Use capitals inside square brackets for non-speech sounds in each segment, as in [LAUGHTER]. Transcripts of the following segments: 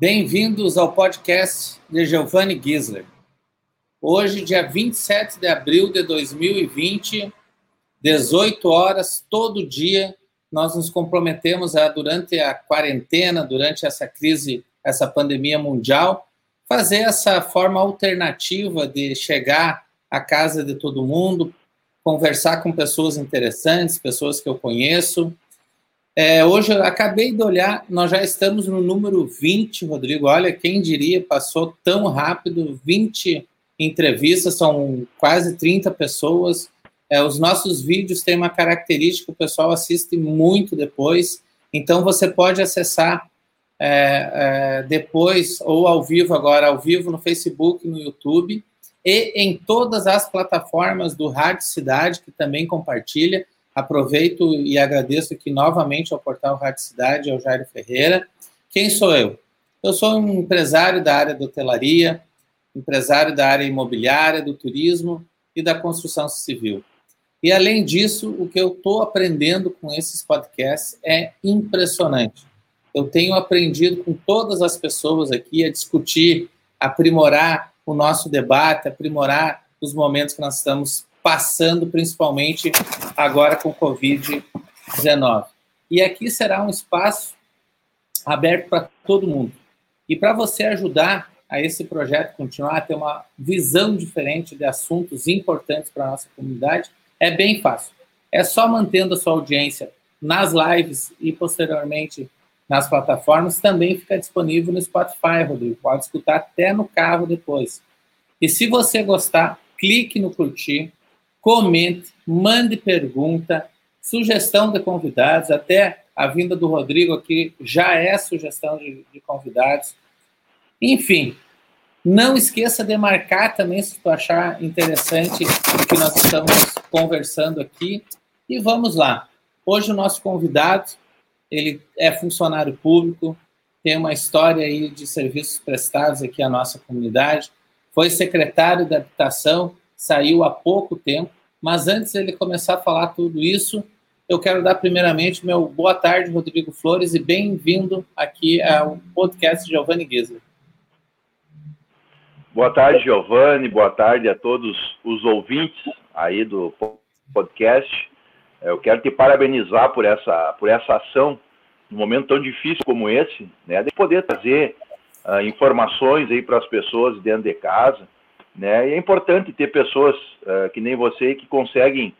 Bem-vindos ao podcast de Giovanni Gisler. Hoje, dia 27 de abril de 2020, 18 horas, todo dia, nós nos comprometemos a, durante a quarentena, durante essa crise, essa pandemia mundial, fazer essa forma alternativa de chegar à casa de todo mundo, conversar com pessoas interessantes, pessoas que eu conheço, é, hoje eu acabei de olhar, nós já estamos no número 20, Rodrigo. Olha, quem diria, passou tão rápido 20 entrevistas, são quase 30 pessoas. É, os nossos vídeos têm uma característica, o pessoal assiste muito depois, então você pode acessar é, é, depois ou ao vivo agora, ao vivo no Facebook, no YouTube e em todas as plataformas do Rádio Cidade, que também compartilha. Aproveito e agradeço aqui novamente ao portal Rádio Cidade, ao Jairo Ferreira. Quem sou eu? Eu sou um empresário da área da hotelaria, empresário da área imobiliária, do turismo e da construção civil. E além disso, o que eu estou aprendendo com esses podcasts é impressionante. Eu tenho aprendido com todas as pessoas aqui a discutir, aprimorar o nosso debate, aprimorar os momentos que nós estamos passando principalmente agora com Covid-19. E aqui será um espaço aberto para todo mundo. E para você ajudar a esse projeto continuar a ter uma visão diferente de assuntos importantes para a nossa comunidade, é bem fácil. É só mantendo a sua audiência nas lives e posteriormente nas plataformas, também fica disponível no Spotify, Rodrigo. Pode escutar até no carro depois. E se você gostar, clique no curtir, comente, mande pergunta, sugestão de convidados, até a vinda do Rodrigo aqui já é sugestão de, de convidados. Enfim, não esqueça de marcar também se tu achar interessante o que nós estamos conversando aqui. E vamos lá. Hoje o nosso convidado, ele é funcionário público, tem uma história aí de serviços prestados aqui à nossa comunidade, foi secretário da habitação saiu há pouco tempo, mas antes ele começar a falar tudo isso, eu quero dar primeiramente meu boa tarde, Rodrigo Flores, e bem-vindo aqui ao podcast Giovanni Gisler. Boa tarde, Giovanni, boa tarde a todos os ouvintes aí do podcast. Eu quero te parabenizar por essa, por essa ação, num momento tão difícil como esse, né, de poder trazer uh, informações aí para as pessoas dentro de casa, né? E é importante ter pessoas uh, que nem você que conseguem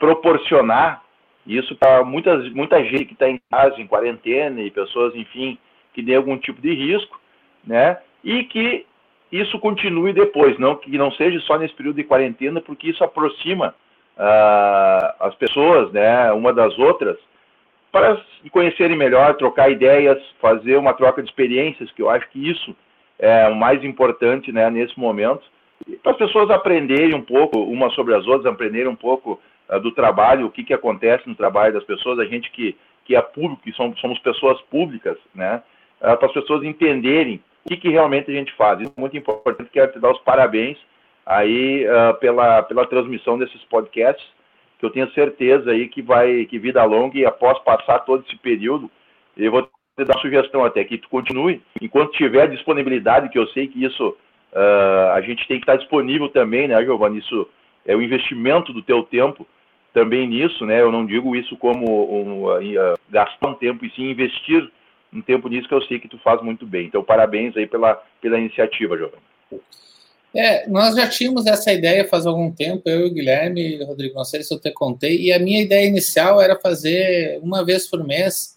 proporcionar isso para muitas muita gente que está em casa, em quarentena e pessoas, enfim, que tem algum tipo de risco, né? E que isso continue depois, não que não seja só nesse período de quarentena, porque isso aproxima uh, as pessoas, né, uma das outras, para se conhecerem melhor, trocar ideias, fazer uma troca de experiências, que eu acho que isso é o mais importante, né, nesse momento para as pessoas aprenderem um pouco umas sobre as outras, aprenderem um pouco uh, do trabalho, o que, que acontece no trabalho das pessoas, a gente que, que é público, que somos, somos pessoas públicas, né? Uh, para as pessoas entenderem o que, que realmente a gente faz. Isso é muito importante, quero te dar os parabéns aí uh, pela, pela transmissão desses podcasts, que eu tenho certeza aí que vai, que vida longa e após passar todo esse período, eu vou te dar sugestão até que tu continue, enquanto tiver disponibilidade, que eu sei que isso Uh, a gente tem que estar disponível também, né, Giovanni? Isso é o investimento do teu tempo também nisso, né? Eu não digo isso como um, uh, gastar um tempo e sim investir um tempo nisso que eu sei que tu faz muito bem. Então, parabéns aí pela, pela iniciativa, Giovanni. É, nós já tínhamos essa ideia faz algum tempo, eu e o Guilherme, Rodrigo, não sei se eu te contei, e a minha ideia inicial era fazer uma vez por mês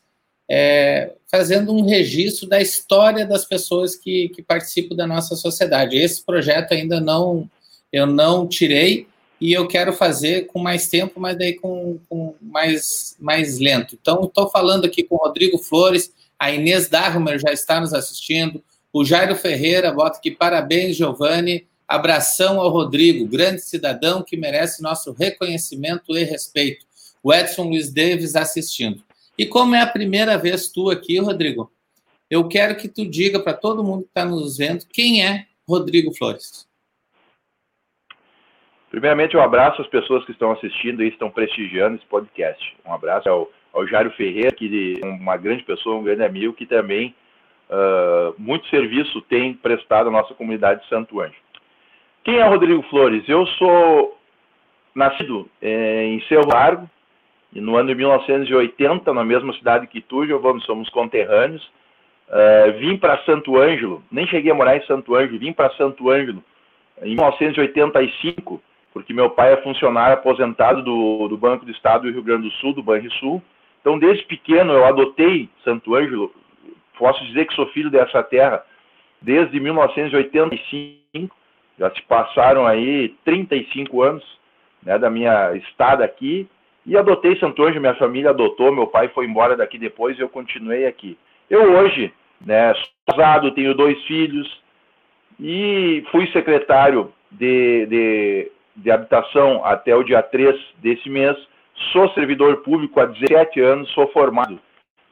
é, fazendo um registro da história das pessoas que, que participam da nossa sociedade. Esse projeto ainda não eu não tirei e eu quero fazer com mais tempo, mas daí com, com mais, mais lento. Então, estou falando aqui com o Rodrigo Flores, a Inês Dahmer já está nos assistindo, o Jairo Ferreira bota aqui parabéns, Giovanni, abração ao Rodrigo, grande cidadão que merece nosso reconhecimento e respeito. O Edson Luiz Davis assistindo. E como é a primeira vez tu aqui, Rodrigo, eu quero que tu diga para todo mundo que está nos vendo quem é Rodrigo Flores. Primeiramente, um abraço às pessoas que estão assistindo e estão prestigiando esse podcast. Um abraço ao, ao Jairo Ferreira, que é uma grande pessoa, um grande amigo, que também uh, muito serviço tem prestado à nossa comunidade de Santo Anjo. Quem é Rodrigo Flores? Eu sou nascido é, em Cerro Largo, e no ano de 1980, na mesma cidade que tu, Giovanni, somos conterrâneos. Uh, vim para Santo Ângelo, nem cheguei a morar em Santo Ângelo, vim para Santo Ângelo em 1985, porque meu pai é funcionário aposentado do, do Banco do Estado do Rio Grande do Sul, do Banrisul. Então, desde pequeno, eu adotei Santo Ângelo. Posso dizer que sou filho dessa terra desde 1985. Já se passaram aí 35 anos né, da minha estada aqui. E adotei Santo Ângelo, minha família adotou, meu pai foi embora daqui depois e eu continuei aqui. Eu hoje, né, sou casado, tenho dois filhos e fui secretário de, de, de habitação até o dia 3 desse mês. Sou servidor público há 17 anos, sou formado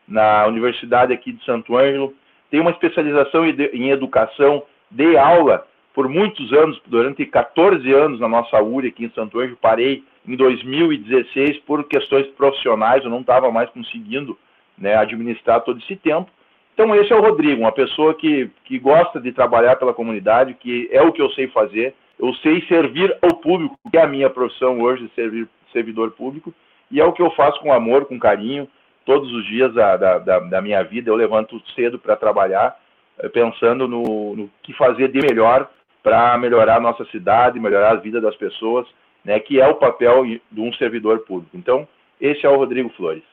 na Universidade aqui de Santo Ângelo, tenho uma especialização em educação, dei aula por muitos anos, durante 14 anos na nossa URI aqui em Santo Ângelo, parei em 2016 por questões profissionais, eu não estava mais conseguindo né, administrar todo esse tempo. Então esse é o Rodrigo, uma pessoa que, que gosta de trabalhar pela comunidade, que é o que eu sei fazer, eu sei servir ao público, que é a minha profissão hoje, servir servidor público, e é o que eu faço com amor, com carinho, todos os dias da, da, da minha vida, eu levanto cedo para trabalhar, eh, pensando no, no que fazer de melhor para melhorar a nossa cidade, melhorar a vida das pessoas, né, que é o papel de um servidor público. Então, esse é o Rodrigo Flores.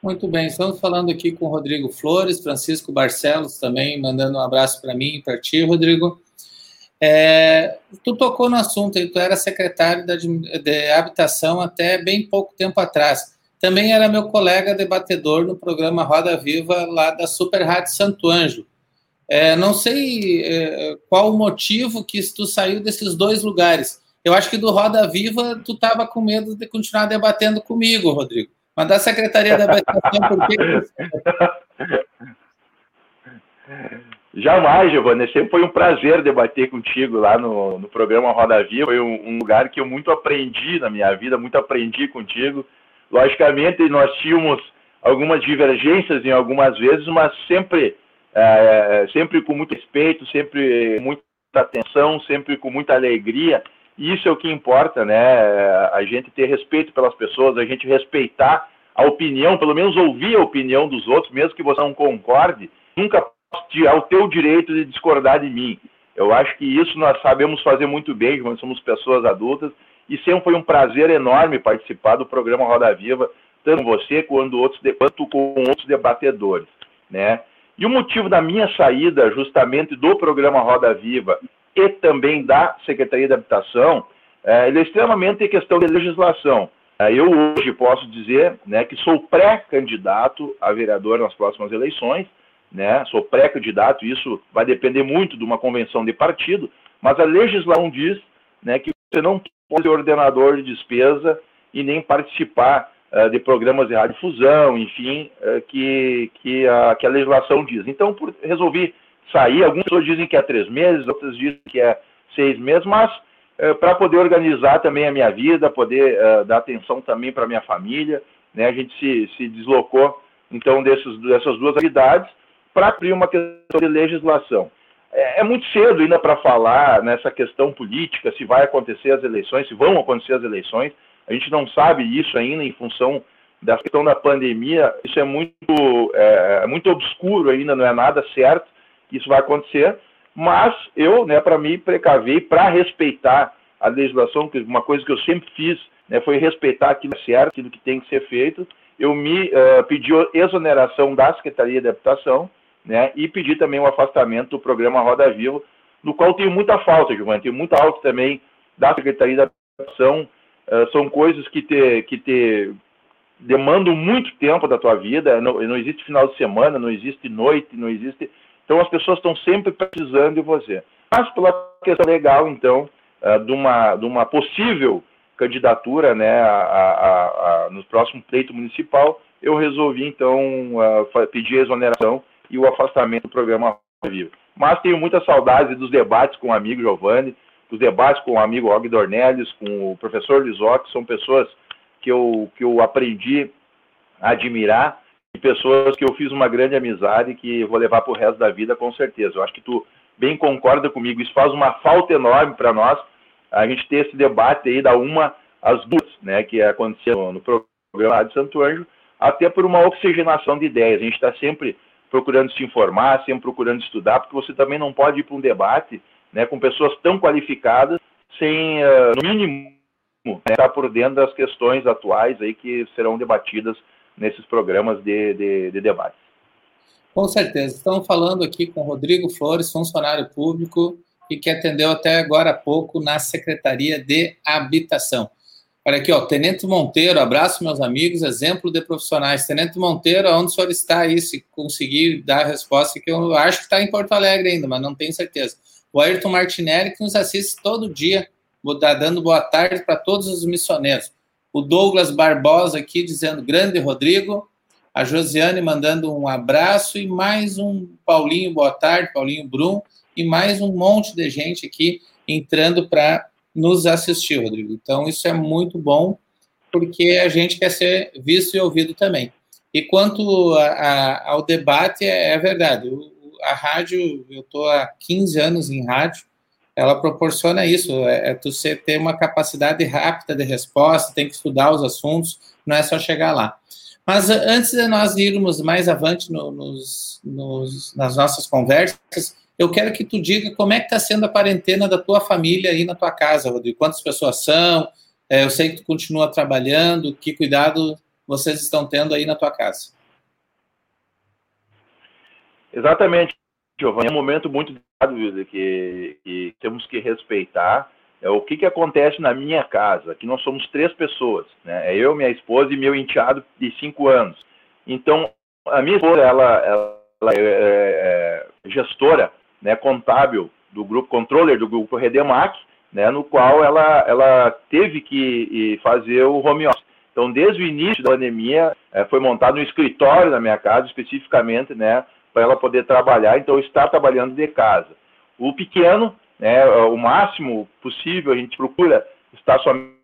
Muito bem, estamos falando aqui com o Rodrigo Flores, Francisco Barcelos também, mandando um abraço para mim e para ti, Rodrigo. É, tu tocou no assunto, tu era secretário de, de habitação até bem pouco tempo atrás. Também era meu colega debatedor no programa Roda Viva lá da Super Rádio Santo Anjo. É, não sei é, qual o motivo que tu saiu desses dois lugares. Eu acho que do Roda Viva tu estava com medo de continuar debatendo comigo, Rodrigo. Mas da Secretaria da Habitação, por que... [LAUGHS] Jamais, Giovanni. Sempre foi um prazer debater contigo lá no, no programa Roda Viva. Foi um, um, lugar que eu muito aprendi na minha vida, muito aprendi contigo. Logicamente, nós tínhamos algumas divergências em algumas vezes, mas sempre é, sempre com muito respeito, sempre muita atenção, sempre com muita alegria. E isso é o que importa, né? A gente ter respeito pelas pessoas, a gente respeitar a opinião, pelo menos ouvir a opinião dos outros, mesmo que você não concorde, nunca tirar o teu direito de discordar de mim. Eu acho que isso nós sabemos fazer muito bem, quando somos pessoas adultas, e sempre foi um prazer enorme participar do programa Roda Viva, tanto você quanto, outros, quanto com outros debatedores, né? E o motivo da minha saída, justamente do programa Roda Viva e também da Secretaria de Habitação, é, ele é extremamente em questão de legislação. É, eu hoje posso dizer né, que sou pré-candidato a vereador nas próximas eleições, né, sou pré-candidato, isso vai depender muito de uma convenção de partido, mas a legislação diz né, que você não pode ser ordenador de despesa e nem participar eh, de programas de radiodifusão, enfim, uh, que, que, a, que a legislação diz. Então, por, resolvi sair. Algumas pessoas dizem que é três meses, outras dizem que é seis meses, mas uh, para poder organizar também a minha vida, poder dar atenção também para minha família, né, a gente se, se deslocou, então, desses, dessas duas atividades para abrir uma questão de legislação. É, é muito cedo ainda para falar nessa questão política, se vai acontecer as eleições, se vão acontecer as eleições. A gente não sabe isso ainda em função da questão da pandemia. Isso é muito, é, é muito obscuro ainda, não é nada certo que isso vai acontecer. Mas eu, né, para me precaver, para respeitar a legislação, que uma coisa que eu sempre fiz né, foi respeitar aquilo que é certo, aquilo que tem que ser feito. Eu me uh, pedi exoneração da Secretaria de Habitação né, e pedi também o afastamento do programa Roda Viva, no qual tenho muita falta, Giovanni, tenho muita falta também da Secretaria de Habitação, uh, são coisas que te, que te demandam muito tempo da tua vida, não, não existe final de semana, não existe noite, não existe... Então as pessoas estão sempre precisando de você. Mas pela questão legal, então, uh, de, uma, de uma possível candidatura né, a, a, a, no próximo pleito municipal, eu resolvi, então, uh, pedir a exoneração e o afastamento do programa Vivo. Mas tenho muita saudade dos debates com o amigo Giovanni, dos debates com o amigo Og Dornelles, com o professor Lisoc, são pessoas que eu, que eu aprendi a admirar pessoas que eu fiz uma grande amizade que vou levar para o resto da vida com certeza. Eu acho que tu bem concorda comigo, isso faz uma falta enorme para nós, a gente ter esse debate aí da uma às duas, né, que aconteceu no programa de Santo Anjo, até por uma oxigenação de ideias. A gente está sempre procurando se informar, sempre procurando estudar, porque você também não pode ir para um debate né, com pessoas tão qualificadas sem, uh, no mínimo, né, estar por dentro das questões atuais aí que serão debatidas nesses programas de, de, de debate. Com certeza. Estamos falando aqui com Rodrigo Flores, funcionário público e que atendeu até agora há pouco na Secretaria de Habitação. Olha aqui, ó, Tenente Monteiro, abraço meus amigos, exemplo de profissionais. Tenente Monteiro, onde o senhor está aí, se conseguir dar a resposta, que eu acho que está em Porto Alegre ainda, mas não tenho certeza. O Ayrton Martinelli, que nos assiste todo dia, dando boa tarde para todos os missioneiros. O Douglas Barbosa aqui dizendo, grande Rodrigo. A Josiane mandando um abraço e mais um Paulinho, boa tarde, Paulinho Brum, e mais um monte de gente aqui entrando para nos assistir, Rodrigo. Então, isso é muito bom, porque a gente quer ser visto e ouvido também. E quanto a, a, ao debate, é, é verdade. A rádio, eu estou há 15 anos em rádio, ela proporciona isso, é, é tu ser, ter uma capacidade rápida de resposta, tem que estudar os assuntos, não é só chegar lá. Mas antes de nós irmos mais avante no, nos, nos, nas nossas conversas, eu quero que tu diga como é que está sendo a quarentena da tua família aí na tua casa, Rodrigo. Quantas pessoas são? É, eu sei que tu continua trabalhando. Que cuidado vocês estão tendo aí na tua casa? Exatamente, Giovanni. É um momento muito delicado que, que temos que respeitar. É o que, que acontece na minha casa. Aqui nós somos três pessoas, né? É eu, minha esposa e meu enteado de cinco anos. Então, a minha esposa, ela, ela é, é, é gestora né, contábil do grupo, controller do grupo Redemac, né, no qual ela, ela teve que fazer o home office. Então, desde o início da pandemia, é, foi montado um escritório na minha casa, especificamente, né, para ela poder trabalhar, então está trabalhando de casa. O pequeno, né, o máximo possível, a gente procura estar somente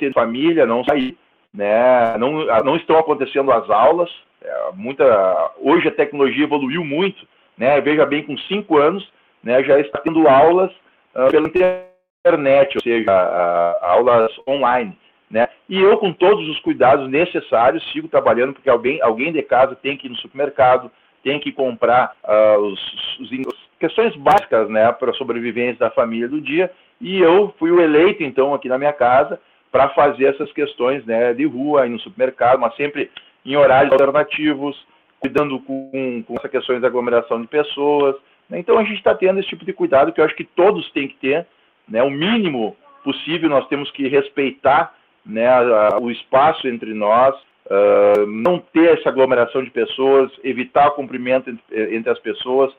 em família, não sair, né, não, não estão acontecendo as aulas, é, muita, hoje a tecnologia evoluiu muito, né, veja bem, com cinco anos, né, já está tendo aulas uh, pela internet, ou seja, aulas online. Né? E eu, com todos os cuidados necessários, sigo trabalhando, porque alguém, alguém de casa tem que ir no supermercado, tem que comprar uh, os, os, questões básicas né, para a sobrevivência da família do dia, e eu fui o eleito, então, aqui na minha casa, para fazer essas questões né, de rua, no supermercado, mas sempre em horários alternativos, cuidando com, com essas questões de aglomeração de pessoas. Né? Então a gente está tendo esse tipo de cuidado que eu acho que todos têm que ter, né? o mínimo possível nós temos que respeitar né, a, o espaço entre nós, uh, não ter essa aglomeração de pessoas, evitar o cumprimento entre, entre as pessoas,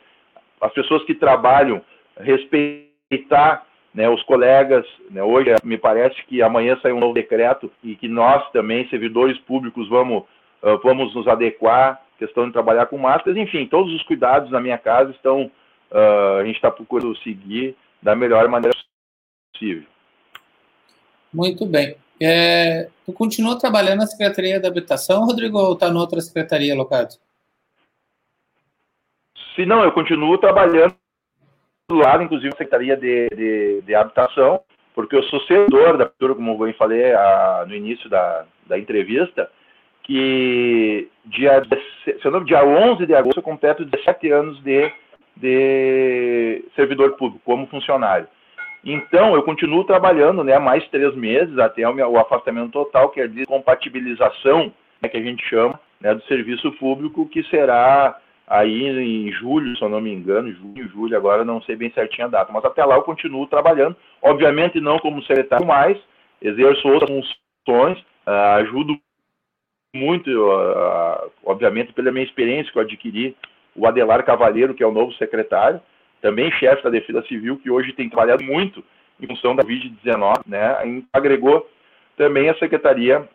as pessoas que trabalham, respeitar né, os colegas. Né, hoje me parece que amanhã sai um novo decreto e que nós também, servidores públicos, vamos, uh, vamos nos adequar questão de trabalhar com máscaras, enfim, todos os cuidados na minha casa estão, uh, a gente está procurando seguir da melhor maneira possível. Muito bem. É, tu continua trabalhando na Secretaria da Habitação, Rodrigo, ou está em outra secretaria locado? Se não, eu continuo trabalhando lá, inclusive na Secretaria de, de, de Habitação, porque eu sou servidor da prefeitura, como eu falei a, no início da, da entrevista, que dia, se eu não, dia 11 de agosto eu completo 17 anos de, de servidor público, como funcionário. Então, eu continuo trabalhando né, mais três meses até o, meu, o afastamento total, que é de compatibilização, né, que a gente chama, né, do serviço público, que será aí em julho, se eu não me engano, junho, julho, agora não sei bem certinho a data, mas até lá eu continuo trabalhando, obviamente não como secretário mais, exerço outras funções, uh, ajudo muito, uh, obviamente, pela minha experiência que eu adquiri, o Adelar Cavalheiro, que é o novo secretário, também chefe da Defesa Civil, que hoje tem trabalhado muito em função da Covid-19, né, agregou também a Secretaria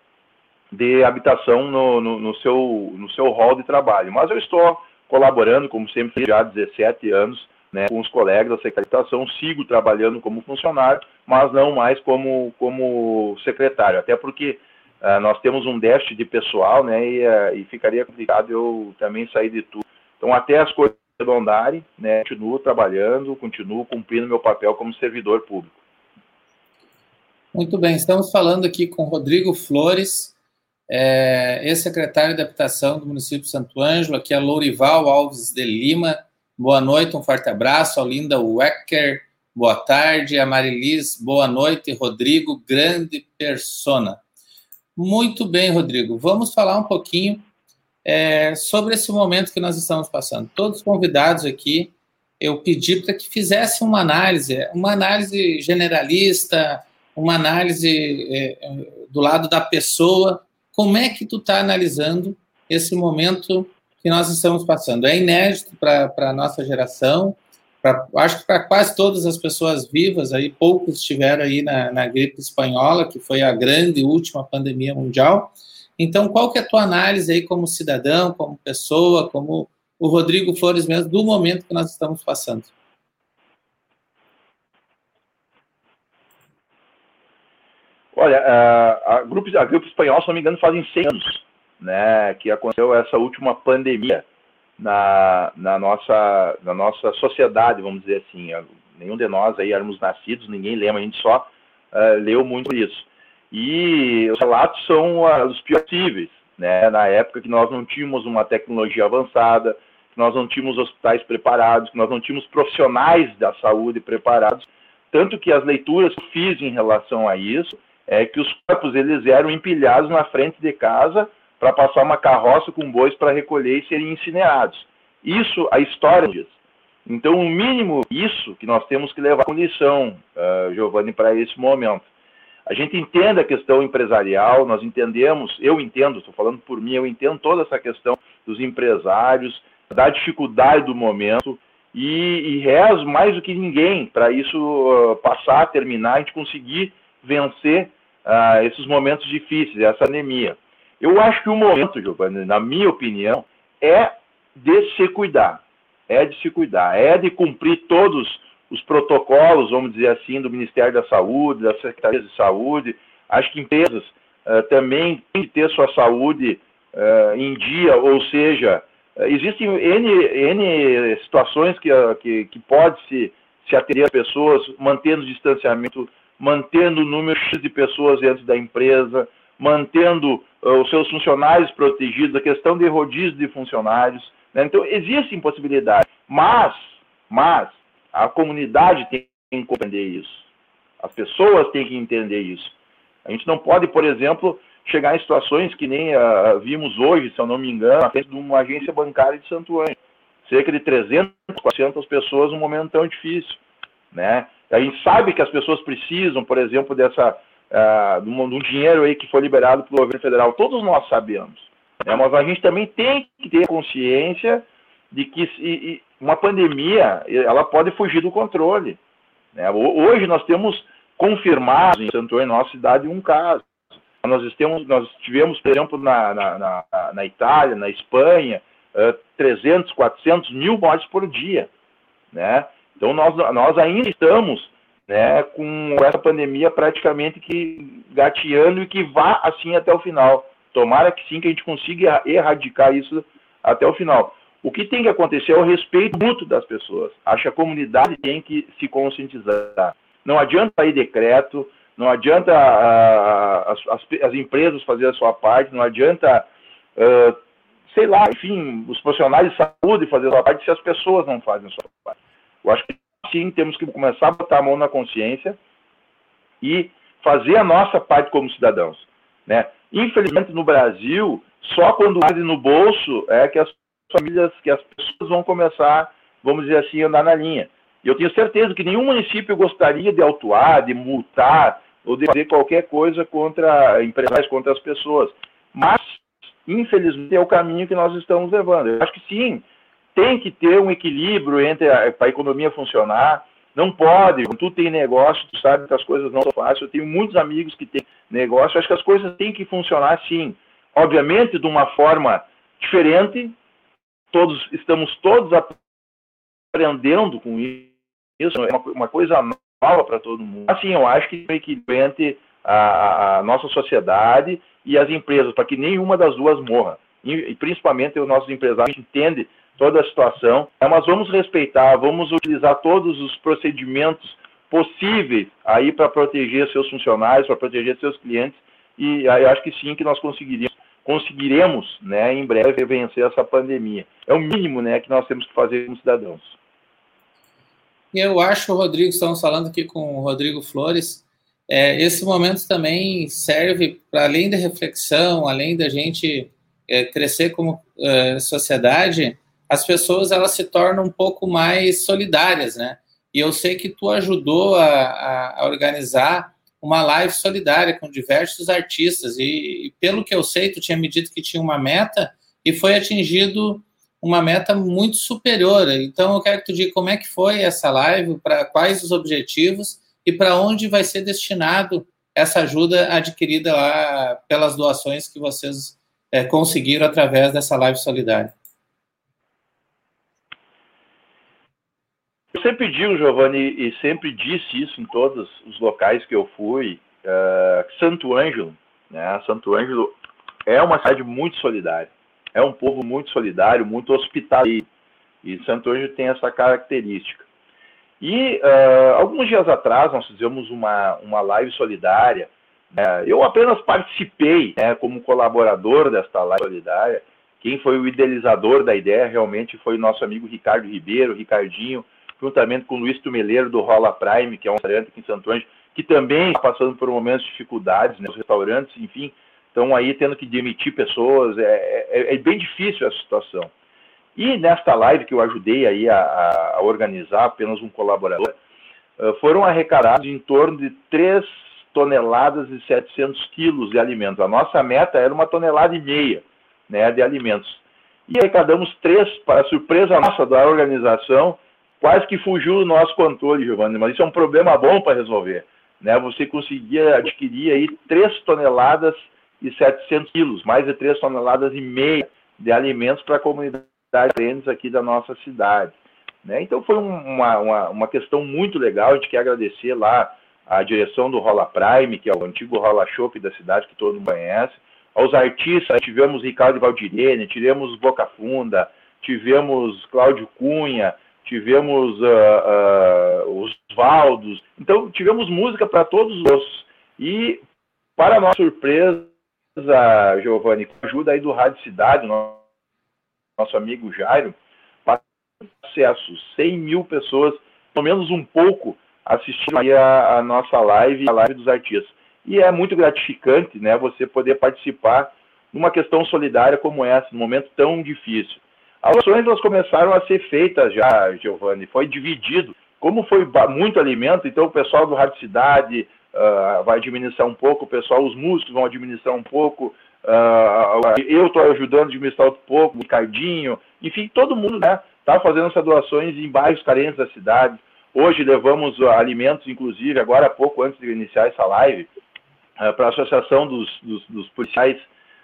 de Habitação no, no, no, seu, no seu rol de trabalho. Mas eu estou colaborando, como sempre, já há 17 anos, né, com os colegas da Secretaria de Habitação, sigo trabalhando como funcionário, mas não mais como, como secretário, até porque uh, nós temos um déficit de pessoal, né, e, uh, e, ficaria complicado eu também sair de tudo. Então, até as coisas arredondarem, né, continuo trabalhando, continuo cumprindo meu papel como servidor público. Muito bem, estamos falando aqui com Rodrigo Flores, é, ex-secretário de Habitação do município de Santo Ângelo, aqui é Lourival Alves de Lima. Boa noite, um forte abraço. A Linda Wecker, boa tarde. A Marilis, boa noite. Rodrigo, grande persona. Muito bem, Rodrigo. Vamos falar um pouquinho é, sobre esse momento que nós estamos passando. Todos os convidados aqui, eu pedi para que fizessem uma análise, uma análise generalista, uma análise é, do lado da pessoa. Como é que tu está analisando esse momento que nós estamos passando? É inédito para a nossa geração, pra, acho que para quase todas as pessoas vivas, aí poucos estiveram aí na, na gripe espanhola, que foi a grande última pandemia mundial. Então, qual que é a tua análise aí como cidadão, como pessoa, como o Rodrigo Flores mesmo, do momento que nós estamos passando? Olha, a, a, grupo, a Grupo Espanhol, se não me engano, fazem 100 anos né, que aconteceu essa última pandemia na, na, nossa, na nossa sociedade, vamos dizer assim. Nenhum de nós aí éramos nascidos, ninguém lembra, a gente só uh, leu muito isso. E os relatos são uh, os piores né, na época que nós não tínhamos uma tecnologia avançada, que nós não tínhamos hospitais preparados, que nós não tínhamos profissionais da saúde preparados, tanto que as leituras que fiz em relação a isso é que os corpos eles eram empilhados na frente de casa para passar uma carroça com bois para recolher e serem incinerados. Isso a história diz. Então, o mínimo isso que nós temos que levar com lição, uh, Giovanni, para esse momento. A gente entende a questão empresarial, nós entendemos, eu entendo, estou falando por mim, eu entendo toda essa questão dos empresários, da dificuldade do momento, e, e rezo mais do que ninguém para isso uh, passar, terminar, a gente conseguir vencer uh, esses momentos difíceis, essa anemia. Eu acho que o momento, Giovanni, na minha opinião, é de se cuidar. É de se cuidar, é de cumprir todos os protocolos, vamos dizer assim, do Ministério da Saúde, das Secretarias de Saúde. Que empresas uh, também têm que ter sua saúde uh, em dia, ou seja, uh, existem N, N situações que, que, que pode se, atender as pessoas, mantendo o distanciamento, mantendo o número de pessoas dentro da empresa, mantendo os seus funcionários protegidos, a questão de rodízio de funcionários. Né? Então, existem possibilidades, mas, mas a comunidade tem que compreender isso. As pessoas têm que entender isso. A gente não pode, por exemplo, chegar em situações que nem uh, vimos hoje, se eu não me engano, na frente de uma agência bancária de Santo Anjo. Cerca de 300, 400 pessoas num momento tão difícil. Né? A gente sabe que as pessoas precisam, por exemplo, dessa uh, dinheiro aí que foi liberado pelo governo federal. Todos nós sabemos. Né? Mas a gente também tem que ter consciência de que e uma pandemia ela pode fugir do controle. Né? Hoje nós temos confirmado em Santo Antônio, nossa cidade, um caso. Nós, nós tivemos, por exemplo, na, na, na, na Itália, na Espanha, uh, 300, 400 mil mortes por dia. Né? Então, nós, nós ainda estamos né, com essa pandemia praticamente que gateando e que vá assim até o final. Tomara que sim, que a gente consiga erradicar isso até o final. O que tem que acontecer é o respeito mútuo das pessoas. Acho que a comunidade tem que se conscientizar. Não adianta ir decreto, não adianta uh, as, as, as, empresas fazer a sua parte, não adianta, uh, sei lá, enfim, os profissionais de saúde fazer a sua parte se as pessoas não fazem a sua parte. Eu acho que sim, temos que começar a botar a mão na consciência e fazer a nossa parte como cidadãos. Né? Infelizmente, no Brasil, só quando arde no bolso é que as famílias, que as pessoas vão começar, vamos dizer assim, andar na linha. E eu tenho certeza que nenhum município gostaria de autuar, de multar ou de fazer qualquer coisa contra empresários, contra as pessoas. Mas, infelizmente, é o caminho que nós estamos levando. Eu acho que sim, tem que ter um equilíbrio entre a, a economia funcionar. Não pode, quando tu tem negócio, tu sabe que as coisas não são fáceis. Eu tenho muitos amigos que têm negócio, acho que as coisas têm que funcionar sim. Obviamente, de uma forma diferente, todos estamos todos aprendendo com isso, é uma, uma coisa nova para todo mundo. Assim, eu acho que tem equilíbrio entre a, a nossa sociedade e as empresas, para que nenhuma das duas morra. E, e principalmente os nossos empresários entendem toda a situação, mas vamos respeitar, vamos utilizar todos os procedimentos possíveis aí para proteger seus funcionários, para proteger seus clientes, e aí acho que sim que nós conseguiríamos, conseguiremos, né, em breve vencer essa pandemia. É o mínimo, né, que nós temos que fazer como cidadãos. Eu acho, Rodrigo, estamos falando aqui com o Rodrigo Flores, é, esse momento também serve para além da reflexão, além da gente é, crescer como é, sociedade, as pessoas elas se tornam um pouco mais solidárias, né? E eu sei que tu ajudou a, a organizar uma live solidária com diversos artistas e, e, pelo que eu sei, tu tinha me dito que tinha uma meta e foi atingido uma meta muito superior. Então eu quero que tu diga como é que foi essa live, para quais os objetivos e para onde vai ser destinado essa ajuda adquirida lá pelas doações que vocês é, conseguiram através dessa live solidária. Sempre digo, Giovanni, e sempre disse isso em todos os locais que eu fui, uh, Santo Ângelo, né? Santo Ângelo é uma cidade muito solidária, é um povo muito solidário, muito hospitaleiro, e Santo Ângelo tem essa característica. E uh, alguns dias atrás nós fizemos uma, uma live solidária, né? eu apenas participei né, como colaborador desta live solidária, quem foi o idealizador da ideia realmente foi o nosso amigo Ricardo Ribeiro, Ricardinho, juntamente com o Luiz Tumeleiro do Rola Prime, que é um restaurante aqui em Santo Anjo, que também está passando por momentos de dificuldades, né, os restaurantes, enfim, estão aí tendo que demitir pessoas, é, é, é, bem difícil essa situação. E nesta live que eu ajudei aí a, a organizar, apenas um colaborador, foram arrecadados em torno de 3 toneladas e 700 quilos de alimentos. A nossa meta era uma tonelada e meia né, de alimentos. E arrecadamos três, para surpresa nossa da organização, quase que fugiu do nosso controle, Giovanni, mas isso é um problema bom para resolver. Né? Você conseguia adquirir aí 3 toneladas e 700 quilos, mais de 3 toneladas e meia de alimentos para a comunidade de aqui da nossa cidade. Né? Então foi uma, uma, uma questão muito legal, a gente quer agradecer lá a direção do Rola Prime, que é o antigo Rola Shop da cidade, que todo mundo conhece, aos artistas, tivemos Ricardo Valdirene, tivemos Boca Funda, tivemos Cláudio Cunha, tivemos uh, uh, os Valdos, então tivemos música para todos os e para nossa surpresa, Giovanni, com a ajuda aí do Rádio Cidade, nosso amigo Jairo, acesso, 100 mil pessoas, pelo menos um pouco, assistiram a, a nossa live, a live dos artistas. E é muito gratificante, né, você poder participar numa questão solidária como essa, num momento tão difícil. As ações elas começaram a ser feitas já, Giovanni, foi dividido. Como foi muito alimento, então o pessoal do Rádio Cidade uh, vai administrar um pouco, o pessoal, os músicos vão administrar um pouco, uh, eu estou ajudando a administrar outro pouco, o Ricardinho, enfim, todo mundo está né, fazendo essas doações em bairros carentes da cidade. Hoje levamos uh, alimentos, inclusive, agora há pouco antes de iniciar essa live, para a Associação dos, dos, dos Policiais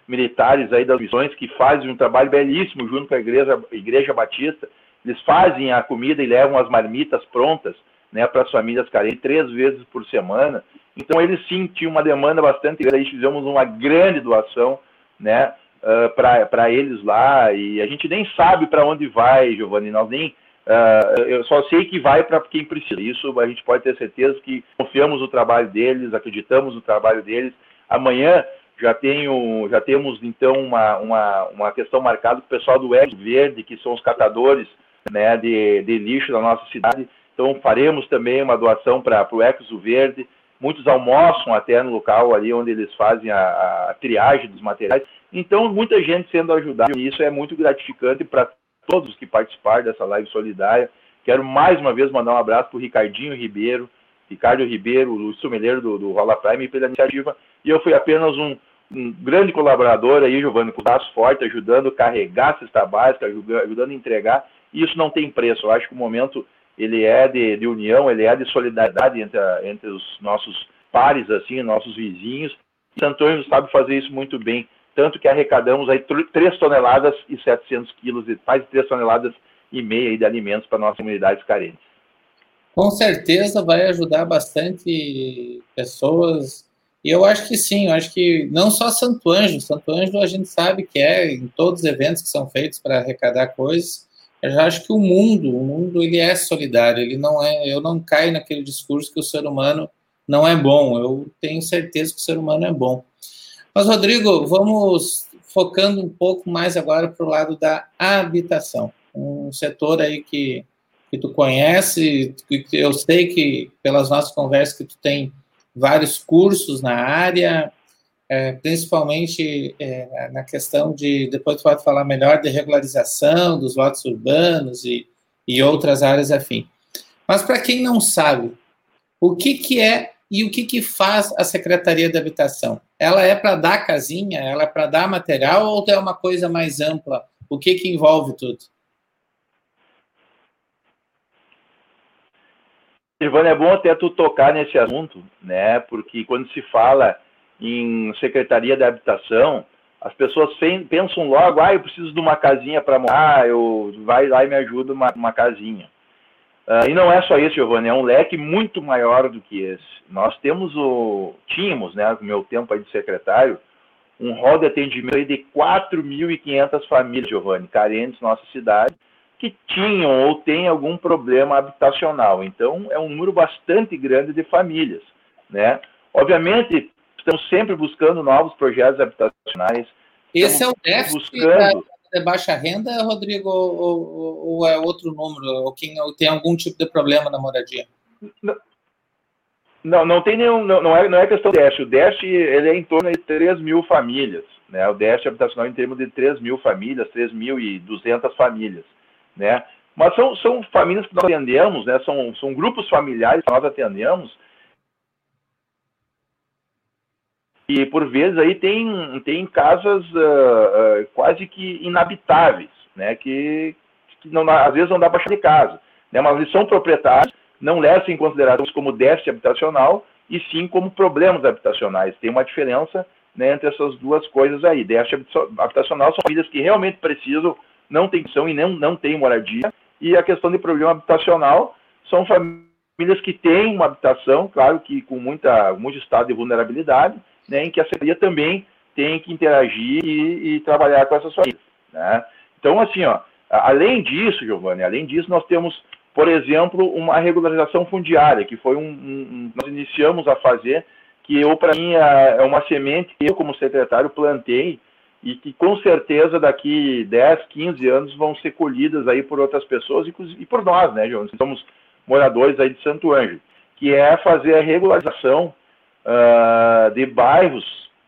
militares aí das missões que fazem um trabalho belíssimo junto com a igreja, igreja Batista. Eles fazem a comida e levam as marmitas prontas né, para as famílias carentes três vezes por semana. Então eles sim tinham uma demanda bastante grande. Aí fizemos uma grande doação né, uh, para eles lá e a gente nem sabe para onde vai, Giovanni. Nós nem Uh, eu só sei que vai para quem precisa. Isso a gente pode ter certeza que confiamos no trabalho deles, acreditamos no trabalho deles. Amanhã já, tenho, já temos, então, uma, uma, uma questão marcada com o pessoal do Exo Verde, que são os catadores né, de, de lixo da nossa cidade. Então, faremos também uma doação para o Exo Verde. Muitos almoçam até no local ali onde eles fazem a, a triagem dos materiais. Então, muita gente sendo ajudada. E isso é muito gratificante para todos que participaram dessa live solidária. Quero mais uma vez mandar um abraço para o Ricardinho Ribeiro, Ricardo Ribeiro, o sumeleiro do, do Rola Prime, pela iniciativa. E eu fui apenas um, um grande colaborador aí, Giovanni, com braço forte, ajudando a carregar cesta básica, ajudando a entregar, e isso não tem preço. Eu acho que o momento ele é de, de união, ele é de solidariedade entre, a, entre os nossos pares, assim, nossos vizinhos. E Santo Antônio sabe fazer isso muito bem, tanto que arrecadamos aí 3 toneladas e 700 quilos, de 3 toneladas e meia de alimentos para nossas comunidades carentes. Com certeza vai ajudar bastante pessoas E eu acho que sim, eu acho que não só Santo Ângelo, Santo Ângelo a gente sabe que é em todos os eventos que são feitos para arrecadar coisas. Eu já acho que o mundo, o mundo ele é solidário, ele não é, eu não caio naquele discurso que o ser humano não é bom. Eu tenho certeza que o ser humano é bom. Mas Rodrigo, vamos focando um pouco mais agora para o lado da habitação, um setor aí que que tu conhece, que eu sei que pelas nossas conversas que tu tem vários cursos na área, é, principalmente é, na questão de, depois tu pode falar melhor, de regularização dos lotes urbanos e, e outras áreas afim. Mas para quem não sabe, o que, que é e o que, que faz a Secretaria de Habitação? Ela é para dar casinha? Ela é para dar material ou é uma coisa mais ampla? O que, que envolve tudo? Ivana, é bom até tu tocar nesse assunto, né? Porque quando se fala em Secretaria da Habitação, as pessoas pensam logo, ah, eu preciso de uma casinha para morar, eu vai lá e me ajuda uma, uma casinha. Uh, e não é só isso, Giovanni, é um leque muito maior do que esse. Nós temos o, tínhamos, né, no meu tempo aí de secretário, um rol de atendimento de 4.500 famílias, Giovanni, carentes na nossa cidade, que tinham ou têm algum problema habitacional. Então, é um número bastante grande de famílias. Né? Obviamente, estamos sempre buscando novos projetos habitacionais. Esse é o déficit buscando... da, baixa renda, Rodrigo, ou, ou, ou, é outro número? Ou quem ou tem algum tipo de problema na moradia? Não, não, tem nenhum, não, não, é, não é questão do déficit. O déficit ele é em torno de 3 mil famílias. Né? O déficit habitacional em termos de 3 mil famílias, 3.200 famílias né? Mas são, são famílias que nós atendemos, né? São, são grupos familiares que nós atendemos e por vezes aí tem, tem casas uh, uh, quase que inabitáveis, né? Que, que não, às vezes não dá para achar de casa, né? Mas eles são proprietários, não levam em consideração como déficit habitacional e sim como problemas habitacionais. Tem uma diferença né, entre essas duas coisas aí. Déficit habitacional são famílias que realmente precisam não tem som e não, não tem moradia. E a questão de problema habitacional são famílias que têm uma habitação, claro que com muita, muito estado de vulnerabilidade, né, em que a Secretaria também tem que interagir e, e trabalhar com essas famílias. Né? Então, assim, ó, além disso, Giovanni, além disso, nós temos, por exemplo, uma regularização fundiária, que foi um, um nós iniciamos a fazer, que eu, para mim, é, é uma semente que eu, como secretário, plantei e que com certeza daqui 10, 15 anos vão ser colhidas aí por outras pessoas e por nós, né, João? Somos moradores aí de Santo Ângelo, que é fazer a regularização uh, de bairros,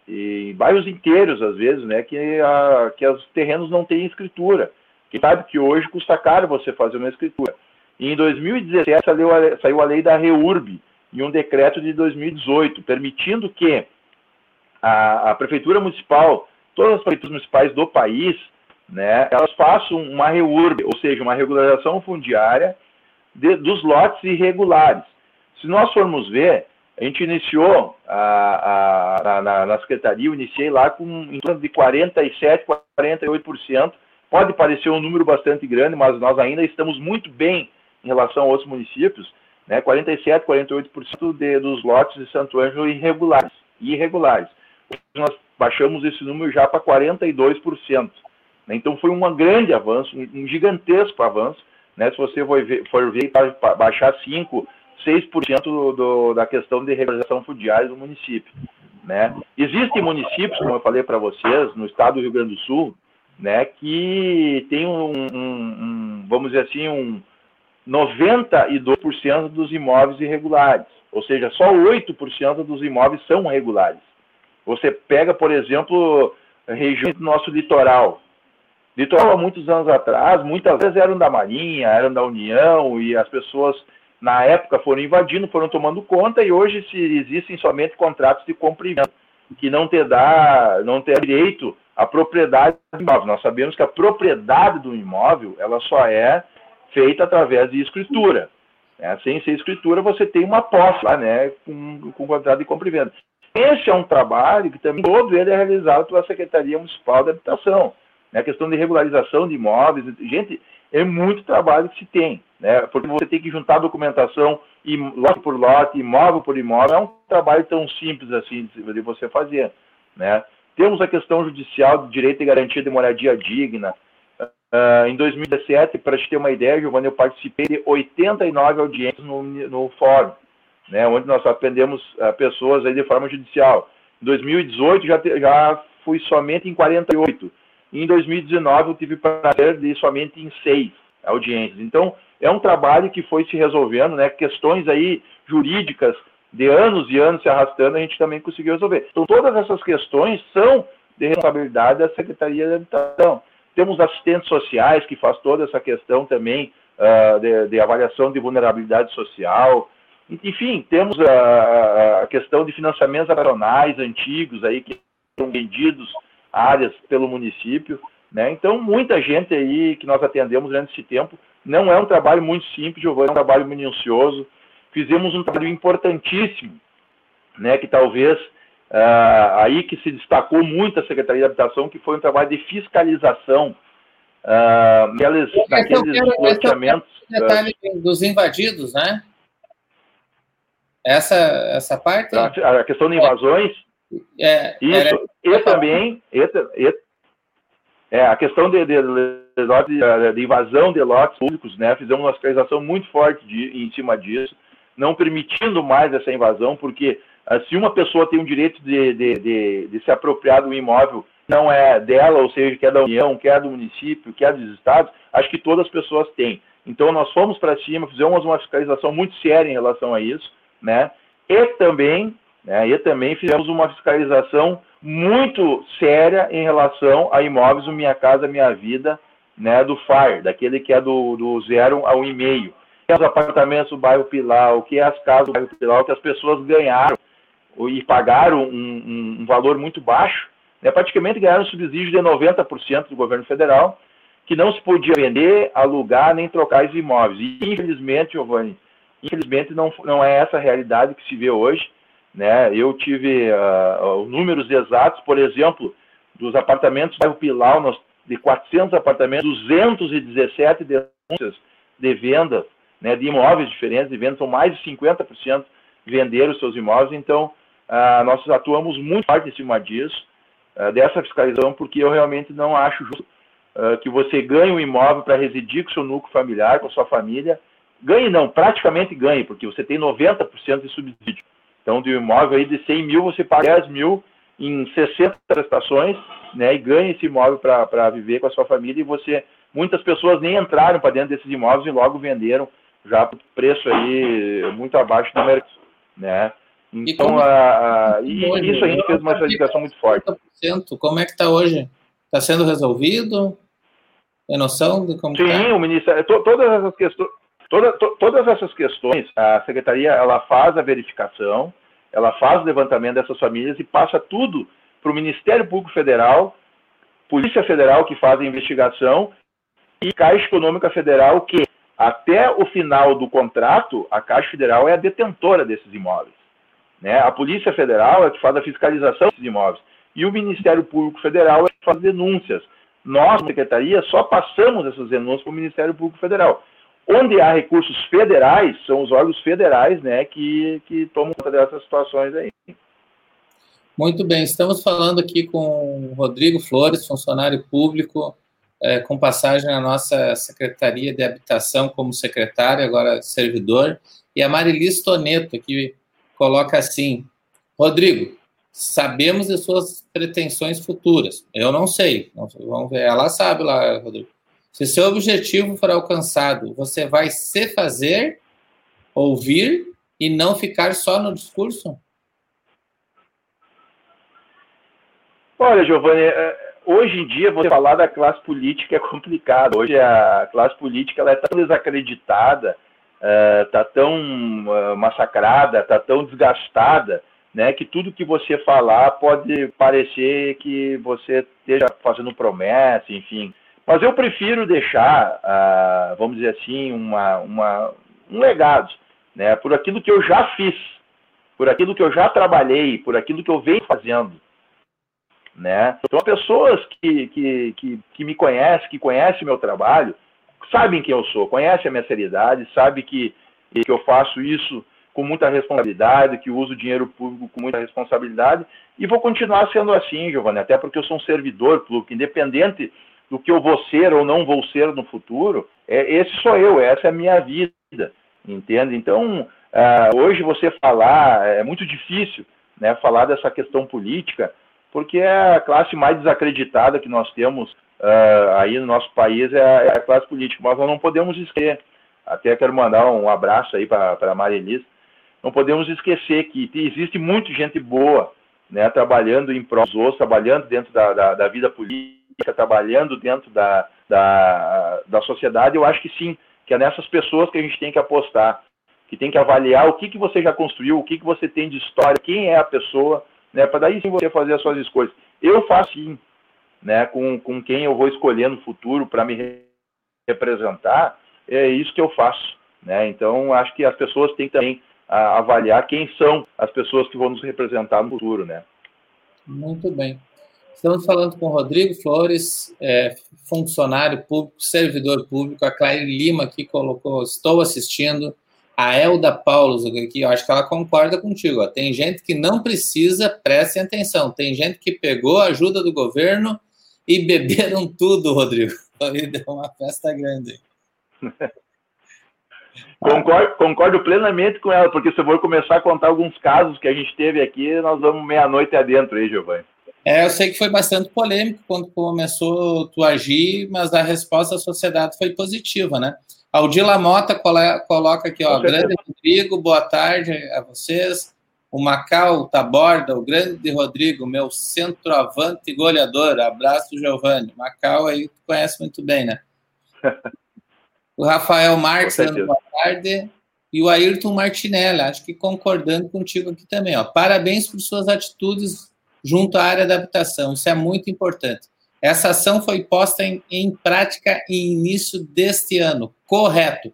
e bairros inteiros às vezes, né, que, a, que os terrenos não têm escritura. Que sabe que hoje custa caro você fazer uma escritura. E em 2017 saiu a, saiu a lei da REURB, em um decreto de 2018, permitindo que a, a Prefeitura Municipal todas as prefeituras municipais do país, né, elas façam uma reurb, ou seja, uma regularização fundiária de, dos lotes irregulares. Se nós formos ver, a gente iniciou a, a, na, na, secretaria, eu iniciei lá com em torno de 47, 48%. Pode parecer um número bastante grande, mas nós ainda estamos muito bem em relação a outros municípios, né? 47, 48% de, dos lotes de Santo Ângelo irregulares. irregulares. Nós baixamos esse número já para 42%. Né? Então foi um grande avanço, um gigantesco avanço. Né? Se você for ver, for ver para baixar 5%, 6% do, do, da questão de regularização fundiária do município. Né? Existem municípios, como eu falei para vocês, no estado do Rio Grande do Sul, né, que tem um, um, um vamos dizer assim, um 92% dos imóveis irregulares. Ou seja, só 8% dos imóveis são regulares. Você pega, por exemplo, regiões do nosso litoral. Litoral, há muitos anos atrás, muitas vezes eram da Marinha, eram da União, e as pessoas, na época, foram invadindo, foram tomando conta, e hoje se existem somente contratos de compra venda, que não te dá, não tem direito à propriedade do imóvel. Nós sabemos que a propriedade do imóvel, ela só é feita através de escritura. Né? Sem ser escritura, você tem uma posse lá, né, com, com contrato de compra e venda. Esse é um trabalho que também todo ele é realizado pela Secretaria Municipal de Habitação. Né? A questão de regularização de imóveis, gente, é muito trabalho que se tem. né? Porque você tem que juntar documentação lote por lote, imóvel por imóvel, é um trabalho tão simples assim de você fazer, né? Temos a questão judicial do direito e garantia de moradia digna. Uh, em 2017, para te ter uma ideia, Giovanni, eu participei de 89 audiências no, no fórum, né, onde nós atendemos uh, pessoas aí de forma judicial. Em 2018, já, te, já fui somente em 48. E em 2019, eu tive prazer de ir somente em seis audiências. Então, é um trabalho que foi se resolvendo, né? Questões aí jurídicas de anos e anos se arrastando, a gente também conseguiu resolver. Então, todas essas questões são de responsabilidade da Secretaria de Habitação. Temos assistentes sociais que faz toda essa questão também uh, de, de, avaliação de vulnerabilidade social. Enfim, temos a, a questão de financiamentos habitacionais antigos aí que são vendidos áreas pelo município. Né? Então, muita gente aí que nós atendemos durante esse tempo, não é um trabalho muito simples, Giovanni, é um trabalho minucioso, fizemos um trabalho importantíssimo, né, que talvez uh, aí que se destacou muito a Secretaria de Habitação, que foi um trabalho de fiscalização uh, daqueles, daqueles loteamentos. detalhe uh, dos invadidos, né? Essa, essa parte. A, a questão de invasões. É, isso. Era... E também. E, e, é, a questão de, de, de, de, invasão de lotes públicos, né? Fizemos uma fiscalização muito forte de, em cima disso não permitindo mais essa invasão, porque uh, se uma pessoa tem o direito de, de, de, de, se apropriar do imóvel, não é dela, ou seja, que é da União, que é do município, que é dos estados, acho que todas as pessoas têm. Então nós fomos para cima, fizemos uma fiscalização muito séria em relação a isso, né? E também, né, e também fizemos uma fiscalização muito séria em relação a imóveis do Minha Casa Minha Vida, né, do FAR, daquele que é do, do zero ao e meio que é os apartamentos do bairro Pilar, o que é as casas do bairro Pilar, que as pessoas ganharam e pagaram um, um, um valor muito baixo, né, praticamente ganharam um subsídio de 90% do governo federal, que não se podia vender, alugar, nem trocar os imóveis. E, infelizmente, Giovanni, infelizmente não, não é essa a realidade que se vê hoje. Né? Eu tive uh, números exatos, por exemplo, dos apartamentos do bairro Pilar, de 400 apartamentos, 217 denúncias de venda né, de imóveis diferentes e vendas, são mais de 50% venderam seus imóveis, então ah, nós atuamos muito forte em cima disso, ah, dessa fiscalização, porque eu realmente não acho justo ah, que você ganhe um imóvel para residir com seu núcleo familiar, com sua família, ganhe não, praticamente ganhe, porque você tem 90% de subsídio. Então, de um imóvel aí de 100 mil, você paga 10 mil em 60 prestações, né, e ganha esse imóvel para viver com a sua família, e você, muitas pessoas nem entraram para dentro desses imóveis e logo venderam já por preço aí muito abaixo do mercado, né? Então, como, a, a, e hoje, isso a gente fez uma estadificação muito forte. Como é que está hoje? Está sendo resolvido? Tem noção de como Sim, tá? o Ministério, to, todas essas questões, toda, to, todas essas questões, a Secretaria, ela faz a verificação, ela faz o levantamento dessas famílias e passa tudo para o Ministério Público Federal, Polícia Federal que faz a investigação e Caixa Econômica Federal que até o final do contrato, a Caixa Federal é a detentora desses imóveis. Né? A Polícia Federal é que faz a fiscalização desses imóveis. E o Ministério Público Federal é que faz denúncias. Nós, Secretaria, só passamos essas denúncias para o Ministério Público Federal. Onde há recursos federais, são os órgãos federais né, que, que tomam conta dessas situações aí. Muito bem, estamos falando aqui com o Rodrigo Flores, funcionário público é, com passagem na nossa Secretaria de Habitação como secretário, agora servidor, e a Marilis Toneto, que coloca assim: Rodrigo, sabemos de suas pretensões futuras. Eu não sei, vamos ver. Ela sabe lá, Rodrigo. Se seu objetivo for alcançado, você vai se fazer, ouvir e não ficar só no discurso? Olha, Giovanni, é, hoje em dia, você falar da classe política é complicado. Hoje a classe política ela é tão desacreditada, está uh, tão uh, massacrada, está tão desgastada, né, que tudo que você falar pode parecer que você esteja fazendo promessa, enfim. Mas eu prefiro deixar, uh, vamos dizer assim, uma, uma, um legado, né, por aquilo que eu já fiz, por aquilo que eu já trabalhei, por aquilo que eu venho fazendo. Né? Então, pessoas que, que, que, que me conhecem, que conhecem meu trabalho, sabem quem eu sou, conhecem a minha seriedade, sabem que, que eu faço isso com muita responsabilidade, que uso o dinheiro público com muita responsabilidade, e vou continuar sendo assim, Giovanni, até porque eu sou um servidor público, independente do que eu vou ser ou não vou ser no futuro, é, esse sou eu, essa é a minha vida, entende? Então, uh, hoje você falar, é muito difícil, né, falar dessa questão política, porque é a classe mais desacreditada que nós temos uh, aí no nosso país é a, é a, classe política, mas nós não podemos esquecer, até quero mandar um abraço aí para a Maria Elisa, não podemos esquecer que existe muita gente boa, né, trabalhando em prol dos outros, trabalhando dentro da, da, da vida política, trabalhando dentro da, da, da sociedade, eu acho que sim, que é nessas pessoas que a gente tem que apostar, que tem que avaliar o que, que você já construiu, o que, que você tem de história, quem é a pessoa, né, para daí sim você fazer as suas escolhas. Eu faço sim, né, com, com quem eu vou escolher no futuro para me representar, é isso que eu faço. Né? Então, acho que as pessoas têm também a avaliar quem são as pessoas que vão nos representar no futuro, né? Muito bem. Estamos falando com Rodrigo Flores, é, funcionário público, servidor público, a Claire Lima que colocou, estou assistindo, a Elda Paulos aqui, eu acho que ela concorda contigo. Ó. Tem gente que não precisa, prestem atenção. Tem gente que pegou a ajuda do governo e beberam tudo, Rodrigo. [LAUGHS] Aí deu uma festa grande. [LAUGHS] Concordo, concordo, plenamente com ela, porque se eu for começar a contar alguns casos que a gente teve aqui, nós vamos meia-noite adentro aí, Giovanni. É, eu sei que foi bastante polêmico quando começou tu agir, mas a resposta da sociedade foi positiva, né? Aldila Mota coloca aqui, ó, grande Rodrigo, boa tarde a vocês. O Macau Taborda, o grande Rodrigo, meu centroavante goleador. Abraço, Giovanni. Macau aí tu conhece muito bem, né? [LAUGHS] O Rafael Marques, boa tarde. E o Ayrton Martinelli, acho que concordando contigo aqui também. Ó. Parabéns por suas atitudes junto à área da habitação. Isso é muito importante. Essa ação foi posta em, em prática em início deste ano. Correto.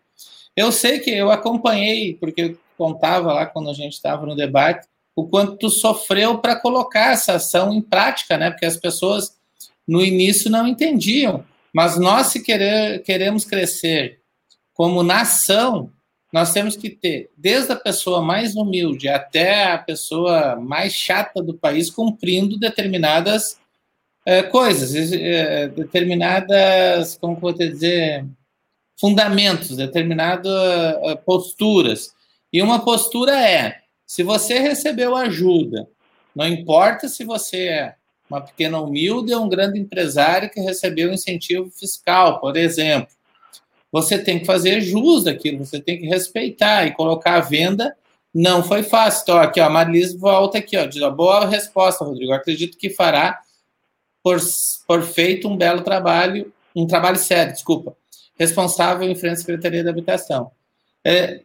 Eu sei que eu acompanhei, porque eu contava lá quando a gente estava no debate, o quanto tu sofreu para colocar essa ação em prática, né? Porque as pessoas no início não entendiam. Mas nós, se querer, queremos crescer como nação, nós temos que ter, desde a pessoa mais humilde até a pessoa mais chata do país, cumprindo determinadas é, coisas, é, determinadas, como vou dizer, fundamentos, determinadas é, posturas. E uma postura é: se você recebeu ajuda, não importa se você é uma pequena humilde ou um grande empresário que recebeu incentivo fiscal, por exemplo. Você tem que fazer jus daquilo, você tem que respeitar e colocar à venda. Não foi fácil. Então, aqui, ó, a Marilise volta aqui, ó, diz, ó, boa resposta, Rodrigo. acredito que fará por, por feito um belo trabalho, um trabalho sério, desculpa, responsável em frente à Secretaria da Habitação. É,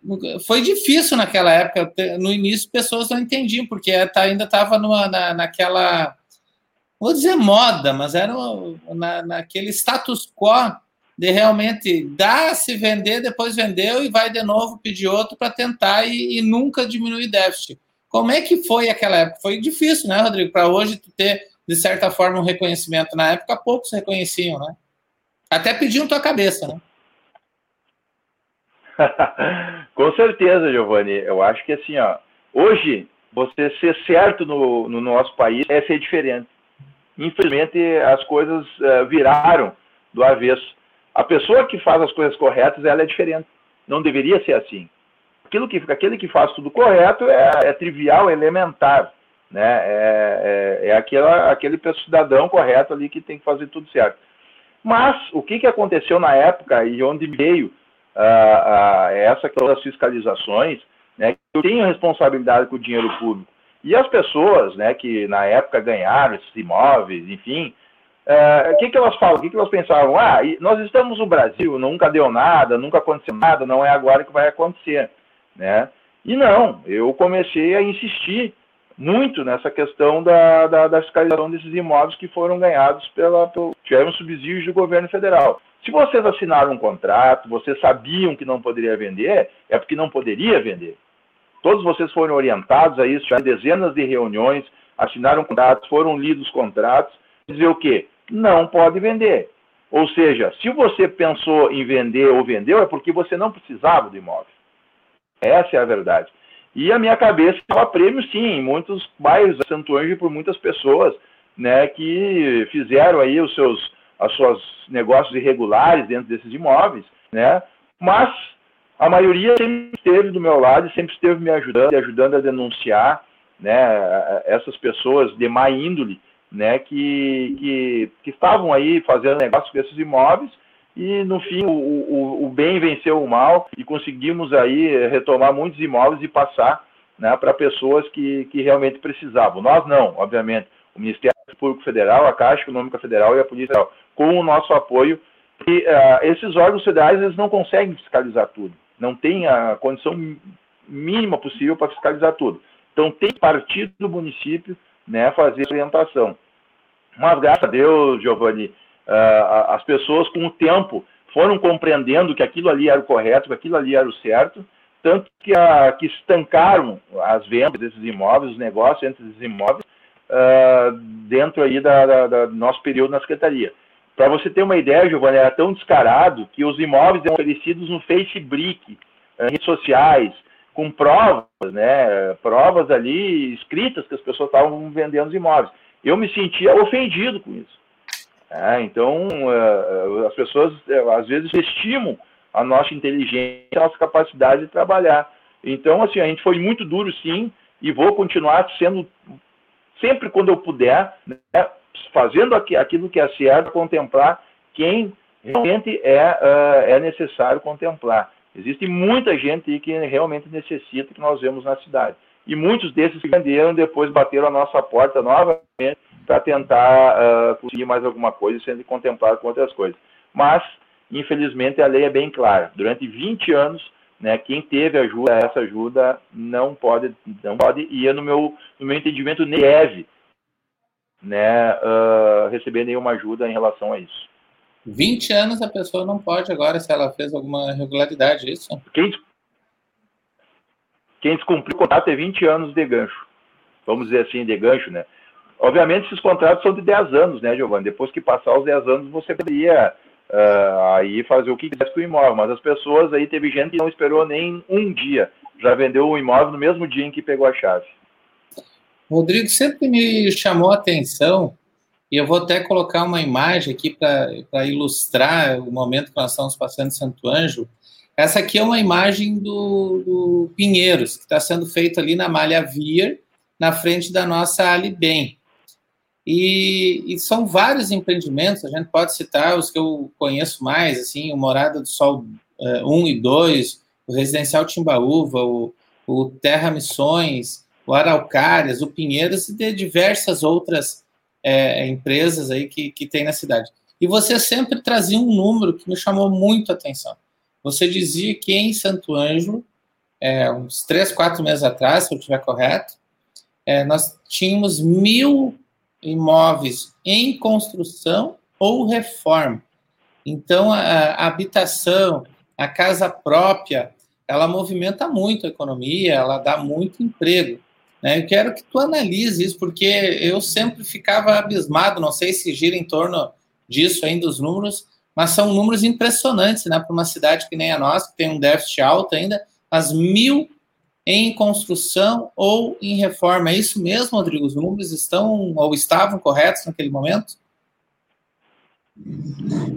foi difícil naquela época, no início pessoas não entendiam, porque tá, ainda estava na, naquela vou dizer moda, mas era na, naquele status quo de realmente dar, se vender, depois vendeu e vai de novo pedir outro para tentar e, e, nunca diminuir déficit. Como é que foi aquela época? Foi difícil, né, Rodrigo? Para hoje ter, de certa forma, um reconhecimento. Na época, poucos reconheciam, né? Até pediam tua cabeça, né? [LAUGHS] Com certeza, Giovanni. Eu acho que assim, ó, hoje você ser certo no, no nosso país é ser diferente infelizmente as coisas uh, viraram do avesso. A pessoa que faz as coisas corretas, ela é diferente. Não deveria ser assim. Aquilo que, aquele que faz tudo correto é, é trivial, é elementar. Né? É, é, é aquele cidadão correto ali que tem que fazer tudo certo. Mas o que, que aconteceu na época e onde veio uh, uh, essa questão das fiscalizações, né? eu tenho responsabilidade com o dinheiro público. E as pessoas, né, que na época ganharam esses imóveis, enfim, é, o que, que elas falam? O que, que elas pensavam? Ah, nós estamos no Brasil, nunca deu nada, nunca aconteceu nada, não é agora que vai acontecer, né? E não, eu comecei a insistir muito nessa questão da, da, da fiscalização desses imóveis que foram ganhados pela, pelo, tiveram subsídios do governo federal. Se vocês assinaram um contrato, vocês sabiam que não poderia vender, é porque não poderia vender. Todos vocês foram orientados a isso, já dezenas de reuniões, assinaram contratos, foram lidos contratos, dizer o quê? Não pode vender. Ou seja, se você pensou em vender ou vendeu, é porque você não precisava do imóvel. Essa é a verdade. E a minha cabeça estava prêmio, sim, em muitos bairros Santo Anjo por muitas pessoas né, que fizeram aí os seus as suas negócios irregulares dentro desses imóveis, né? Mas a maioria sempre esteve do meu lado sempre esteve me ajudando, ajudando a denunciar, né, essas pessoas de má índole, né, que, que, que estavam aí fazendo negócio com esses imóveis e no fim o, o, o, bem venceu o mal e conseguimos aí retomar muitos imóveis e passar né, para pessoas que, que realmente precisavam. Nós não, obviamente, o Ministério Público Federal, a Caixa Econômica Federal e a Polícia Federal, com o nosso apoio, uh, esses órgãos federais eles não conseguem fiscalizar tudo, não tem a condição mínima possível para fiscalizar tudo. Então tem partido do município né, fazer orientação. Mas graças a Deus, Giovanni, uh, as pessoas com o tempo foram compreendendo que aquilo ali era o correto, que aquilo ali era o certo, tanto que, uh, que estancaram as vendas desses imóveis, os negócios entre esses imóveis, uh, dentro aí da, da, da, do nosso período na Secretaria. Para você ter uma ideia, Giovanni, era tão descarado que os imóveis eram oferecidos no Facebook, em redes sociais, com provas, né, provas ali escritas que as pessoas estavam vendendo os imóveis. Eu me sentia ofendido com isso. É, então, uh, as pessoas uh, às vezes estimam a nossa inteligência, a nossa capacidade de trabalhar. Então, assim, a gente foi muito duro, sim, e vou continuar sendo sempre quando eu puder, né, fazendo aquilo que é certo, contemplar quem realmente é, uh, é necessário contemplar. Existe muita gente que realmente necessita que nós vemos na cidade. E muitos desses que venderam depois bateram a nossa porta novamente para tentar uh, conseguir mais alguma coisa, sendo contemplado com outras coisas. Mas, infelizmente, a lei é bem clara. Durante 20 anos, né, quem teve ajuda, essa ajuda não pode, não pode e no meu, no meu entendimento nem deve né, uh, receber nenhuma ajuda em relação a isso. 20 anos a pessoa não pode agora, se ela fez alguma irregularidade, é isso? Quem, quem descumpriu o contrato é 20 anos de gancho. Vamos dizer assim, de gancho, né? Obviamente, esses contratos são de 10 anos, né, Giovanni? Depois que passar os 10 anos, você poderia uh, aí fazer o que quisesse com o imóvel. Mas as pessoas aí, teve gente que não esperou nem um dia. Já vendeu o imóvel no mesmo dia em que pegou a chave. Rodrigo, sempre me chamou a atenção, e eu vou até colocar uma imagem aqui para ilustrar o momento que nós estamos passando em Santo Ângelo. Essa aqui é uma imagem do, do Pinheiros, que está sendo feito ali na Malha Vier, na frente da nossa Alibem. E, e, são vários empreendimentos, a gente pode citar os que eu conheço mais, assim, o Morada do Sol uh, eh, 1 e 2, o Residencial Timbaúva, o, o Terra Missões, o Araucárias, o Pinheiros e de diversas outras é, empresas aí que, que tem na cidade. E você sempre trazia um número que me chamou muito a atenção. Você dizia que em Santo Ângelo, é, uns três, quatro meses atrás, se eu estiver correto, é, nós tínhamos mil imóveis em construção ou reforma. Então, a, a habitação, a casa própria, ela movimenta muito a economia, ela dá muito emprego. Né? Eu quero que tu analise isso, porque eu sempre ficava abismado, não sei se gira em torno disso ainda os números, mas são números impressionantes, né? Para uma cidade que nem a nossa, que tem um déficit alto ainda, as mil em construção ou em reforma. É isso mesmo, Rodrigo? Os números estão ou estavam corretos naquele momento?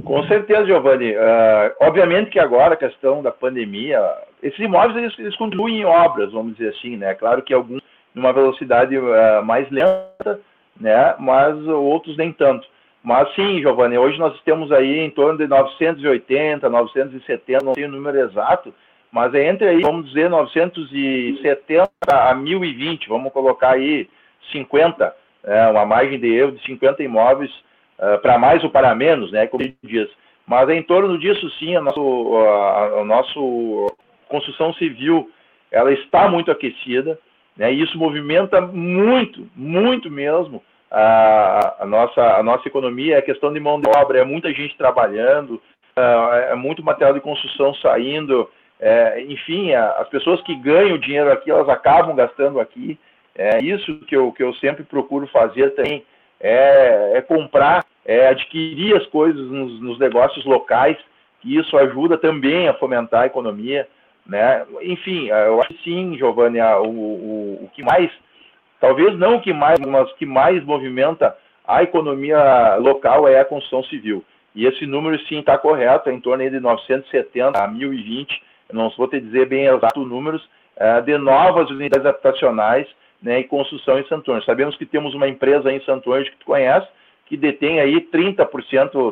Com certeza, Giovanni. Uh, obviamente que agora a questão da pandemia, esses imóveis eles, eles em obras, vamos dizer assim, né? Claro que alguns numa velocidade uh, mais lenta, né? Mas outros nem tanto. Mas sim, Giovanni, hoje nós temos aí em torno de 980, 970, não sei o número exato, mas é entre aí, vamos dizer, 970 a 1020, vamos colocar aí 50, é, uma margem de erro de 50 imóveis, uh, para mais ou para menos, né? Como diz. Mas é em torno disso sim, a, nosso, a, a nosso construção civil ela está muito aquecida, né? E isso movimenta muito, muito mesmo a, a, nossa, a nossa economia. É questão de mão de obra, é muita gente trabalhando, uh, é muito material de construção saindo. É, enfim, a, as pessoas que ganham dinheiro aqui, elas acabam gastando aqui. É isso que eu, que eu sempre procuro fazer também, é, é comprar, é adquirir as coisas nos, nos, negócios locais, que isso ajuda também a fomentar a economia, né? Enfim, eu acho que sim, Giovanni, o, o, o que mais, talvez não o que mais, mas o que mais movimenta a economia local é a construção civil. E esse número sim está correto, é em torno de 970 a 1020, eu não vou te dizer bem exatos números, é, de novas unidades habitacionais né, e construção em Anjo. Sabemos que temos uma empresa em Anjo que tu conhece, que detém aí 30%,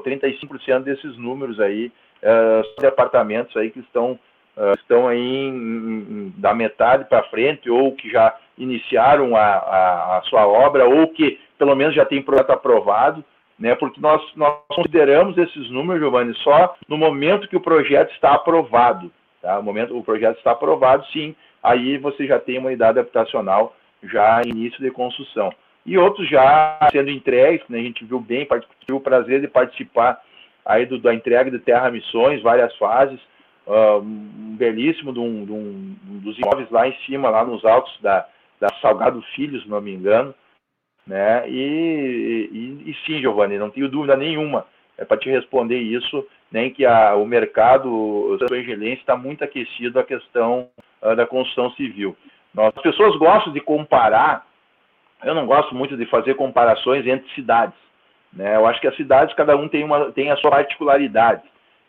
35% desses números aí uh, de apartamentos aí que estão, uh, estão aí em, em, da metade para frente ou que já iniciaram a, a, a, sua obra ou que pelo menos já tem projeto aprovado, né? Porque nós, nós consideramos esses números, Giovanni, só no momento que o projeto está aprovado. Tá? No momento o projeto está aprovado, sim, aí você já tem uma unidade habitacional já início de construção. E outros já sendo entregues, né, a gente viu bem, tive o prazer de participar aí do, da entrega de Terra Missões, várias fases, uh, um belíssimo de um, de um, dos imóveis lá em cima, lá nos altos da, da Salgado Filhos, se não me engano, né? E, e, e sim, Giovanni, não tenho dúvida nenhuma é para te responder isso, nem que a, o mercado angelense está muito aquecido a questão uh, da construção civil. As pessoas gostam de comparar, eu não gosto muito de fazer comparações entre cidades. Né? Eu acho que as cidades, cada um tem, uma, tem a sua particularidade.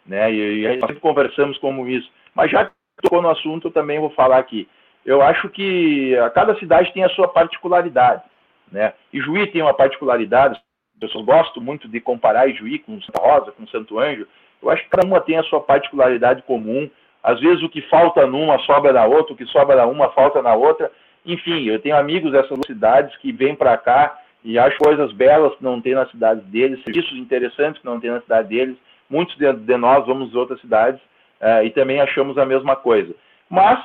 Né? E, e sempre conversamos como isso. Mas já que tocou no assunto, eu também vou falar aqui. Eu acho que a cada cidade tem a sua particularidade. Né? E Juí tem uma particularidade, pessoas gostam muito de comparar Juí com Santa Rosa, com Santo Anjo. Eu acho que cada uma tem a sua particularidade comum, às vezes o que falta numa sobra na outra, o que sobra na uma falta na outra. Enfim, eu tenho amigos dessas cidades que vêm para cá e acham coisas belas que não tem na cidade deles, serviços interessantes que não tem na cidade deles. Muitos de, de nós vamos de outras cidades uh, e também achamos a mesma coisa. Mas,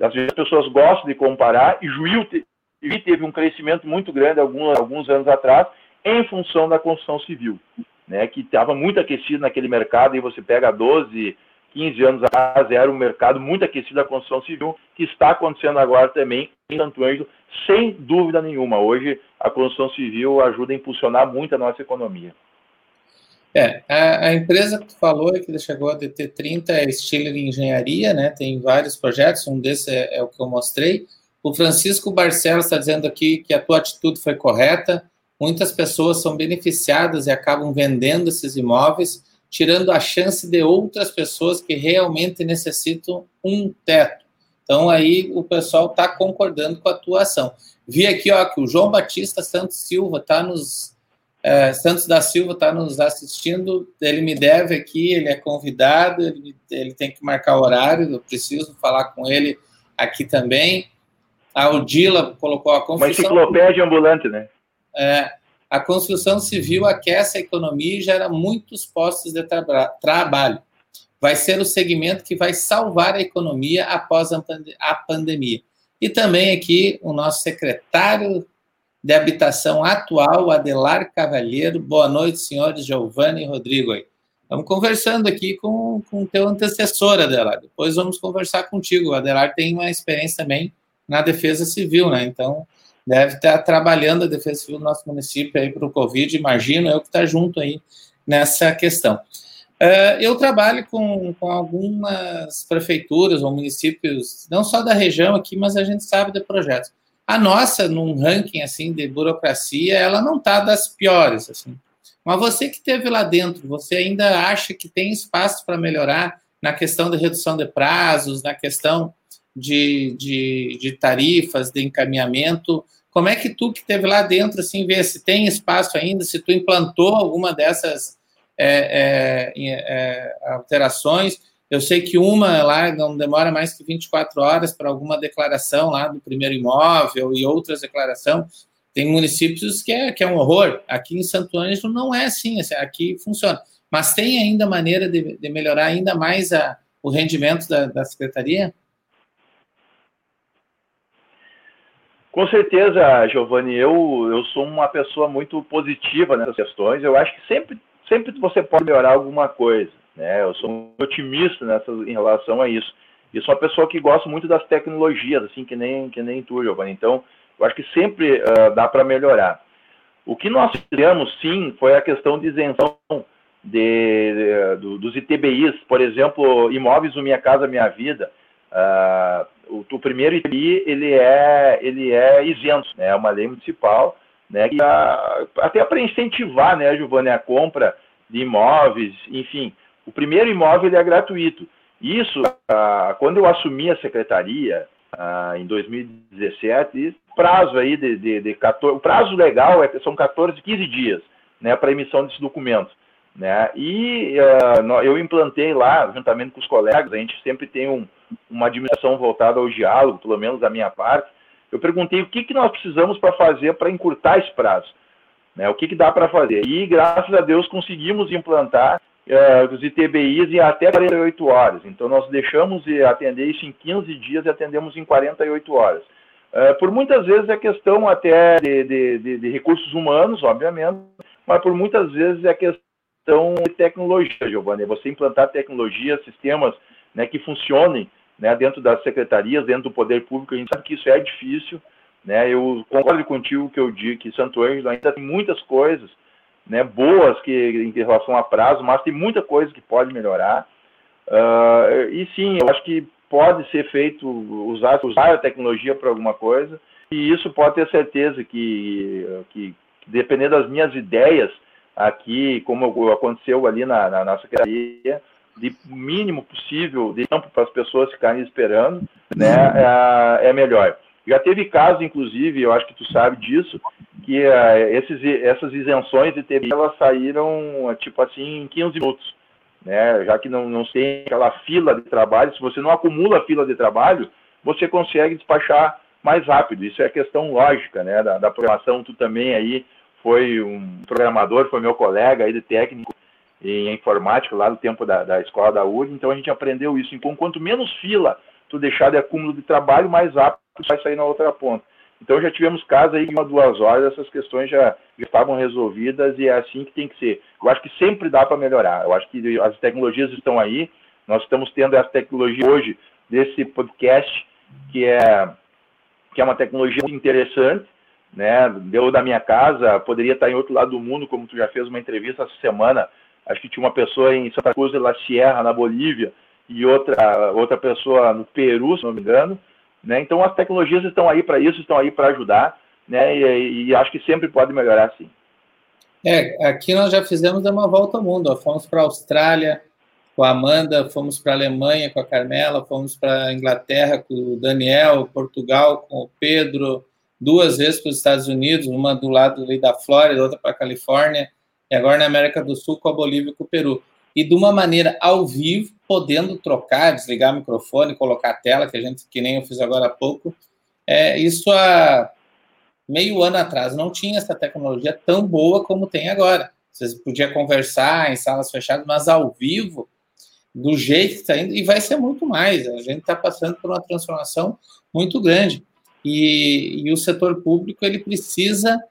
às vezes as pessoas gostam de comparar e te, teve um crescimento muito grande alguns, alguns anos atrás em função da construção civil, né, que estava muito aquecido naquele mercado e você pega 12, 15 anos atrás era um mercado muito aquecido da construção civil, que está acontecendo agora também em Santo Ângelo, sem dúvida nenhuma. Hoje a construção civil ajuda a impulsionar muito a nossa economia. É, a, a empresa que tu falou que ele chegou a ter 30 é Stiller Engenharia, né? Tem vários projetos, um desses é, é o que eu mostrei. O Francisco Barcelos está dizendo aqui que a tua atitude foi correta. Muitas pessoas são beneficiadas e acabam vendendo esses imóveis tirando a chance de outras pessoas que realmente necessitam um teto. Então, aí o pessoal está concordando com a tua ação. Vi aqui ó, que o João Batista Santos Silva está nos. É, Santos da Silva está nos assistindo. Ele me deve aqui, ele é convidado, ele, ele tem que marcar horário, eu preciso falar com ele aqui também. A Odila colocou a confusão. Uma enciclopédia ambulante, né? É, a construção civil aquece a economia e gera muitos postos de tra trabalho. Vai ser o segmento que vai salvar a economia após a, pand a pandemia. E também aqui o nosso secretário de habitação atual, Adelar Cavalheiro. Boa noite, senhores Giovanni e Rodrigo. Estamos conversando aqui com o teu antecessor, Adelar. Depois vamos conversar contigo. O Adelar tem uma experiência também na defesa civil, né? Então, deve estar trabalhando a Defesa Civil do nosso município aí para o Covid, imagino eu que está junto aí nessa questão. Uh, eu trabalho com, com algumas prefeituras ou municípios, não só da região aqui, mas a gente sabe de projetos. A nossa, num ranking assim de burocracia, ela não está das piores, assim. Mas você que esteve lá dentro, você ainda acha que tem espaço para melhorar na questão de redução de prazos, na questão de, de, de tarifas, de encaminhamento, como é que tu que esteve lá dentro, assim, vê se tem espaço ainda, se tu implantou alguma dessas é, é, é, alterações? Eu sei que uma lá não demora mais que 24 horas para alguma declaração lá do primeiro imóvel e outras declarações. Tem municípios que é, que é um horror. Aqui em Santo Ângelo não é assim, aqui funciona. Mas tem ainda maneira de, de melhorar ainda mais a, o rendimento da, da secretaria? Com certeza, Giovanni, eu, eu sou uma pessoa muito positiva nessas questões. Eu acho que sempre, sempre você pode melhorar alguma coisa. Né? Eu sou muito otimista nessa, em relação a isso. E sou uma pessoa que gosta muito das tecnologias, assim, que nem, que nem tu, Giovanni. Então, eu acho que sempre uh, dá para melhorar. O que nós fizemos, sim, foi a questão de isenção de, de, dos ITBIs, por exemplo, imóveis do Minha Casa Minha Vida. Uh, o, o, primeiro ITBI ele é, ele é isento, né? é uma lei municipal, né? Que, uh, até para incentivar, né, Giovanni, a compra de imóveis, enfim. O primeiro imóvel ele é gratuito. Isso, uh, quando eu assumi a secretaria, ah, em 2017, prazo aí de, de, de 14, o prazo legal é, são 14, 15 dias, né, para emissão desse documento. Né? E uh, eu implantei lá, juntamente com os colegas, a gente sempre tem um, uma administração voltada ao diálogo, pelo menos da minha parte. Eu perguntei o que, que nós precisamos para fazer para encurtar esse prazo, né? o que, que dá para fazer. E graças a Deus conseguimos implantar uh, os ITBIs em até 48 horas. Então, nós deixamos de atender isso em 15 dias e atendemos em 48 horas. Uh, por muitas vezes é questão até de, de, de, de, recursos humanos, obviamente, mas por muitas vezes é questão de tecnologia, Giovanni. É você implantar tecnologia, sistemas né, que funcionem né, dentro das secretarias, dentro do poder público, a gente sabe que isso é difícil. Né? Eu concordo contigo que eu digo que Santo Ângelo ainda tem muitas coisas né, boas que, em relação a prazo, mas tem muita coisa que pode melhorar. Uh, e sim, eu acho que pode ser feito, usar, usar a tecnologia para alguma coisa, e isso pode ter certeza que, que, dependendo das minhas ideias aqui, como aconteceu ali na, na, na de mínimo possível de tempo para as pessoas ficarem esperando, né, é, é melhor. Já teve casos, inclusive, eu acho que tu sabe disso, que uh, esses, essas isenções de TBI elas saíram, tipo assim, em 15 minutos. Né? Já que não, não tem aquela fila de trabalho, se você não acumula fila de trabalho, você consegue despachar mais rápido. Isso é questão lógica né? da, da programação. Tu também aí foi um programador, foi meu colega aí de técnico em informática lá no tempo da, da escola da URI, então a gente aprendeu isso. Então, quanto menos fila tu deixar de acúmulo de trabalho, mais rápido vai sair na outra ponta. Então já tivemos casos aí de uma, duas horas, essas questões já, já estavam resolvidas e é assim que tem que ser. Eu acho que sempre dá para melhorar. Eu acho que as tecnologias estão aí. Nós estamos tendo essa tecnologia hoje desse podcast, que é, que é uma tecnologia interessante, né? Deu da minha casa, poderia estar em outro lado do mundo, como tu já fez uma entrevista essa semana. Acho que tinha uma pessoa em Santa Cruz de la Sierra, na Bolívia, e outra, outra pessoa no Peru, se não me engano. Né? Então, as tecnologias estão aí para isso, estão aí para ajudar, né? E, e, acho que sempre pode melhorar, sim. É, aqui nós já fizemos uma volta ao mundo. Ó. Fomos para a Austrália com a Amanda, fomos para a Alemanha com a Carmela, fomos para a Inglaterra com o Daniel, Portugal com o Pedro, duas vezes para os Estados Unidos, uma do lado da Flórida, outra para a Califórnia, e agora na América do Sul com a Bolívia e com o Peru e de uma maneira ao vivo, podendo trocar, desligar o microfone, colocar a tela, que a gente, que nem eu fiz agora há pouco. É, isso há meio ano atrás não tinha essa tecnologia tão boa como tem agora. Você podia conversar em salas fechadas, mas ao vivo, do jeito que está indo, e vai ser muito mais. A gente está passando por uma transformação muito grande. E, e o setor público ele precisa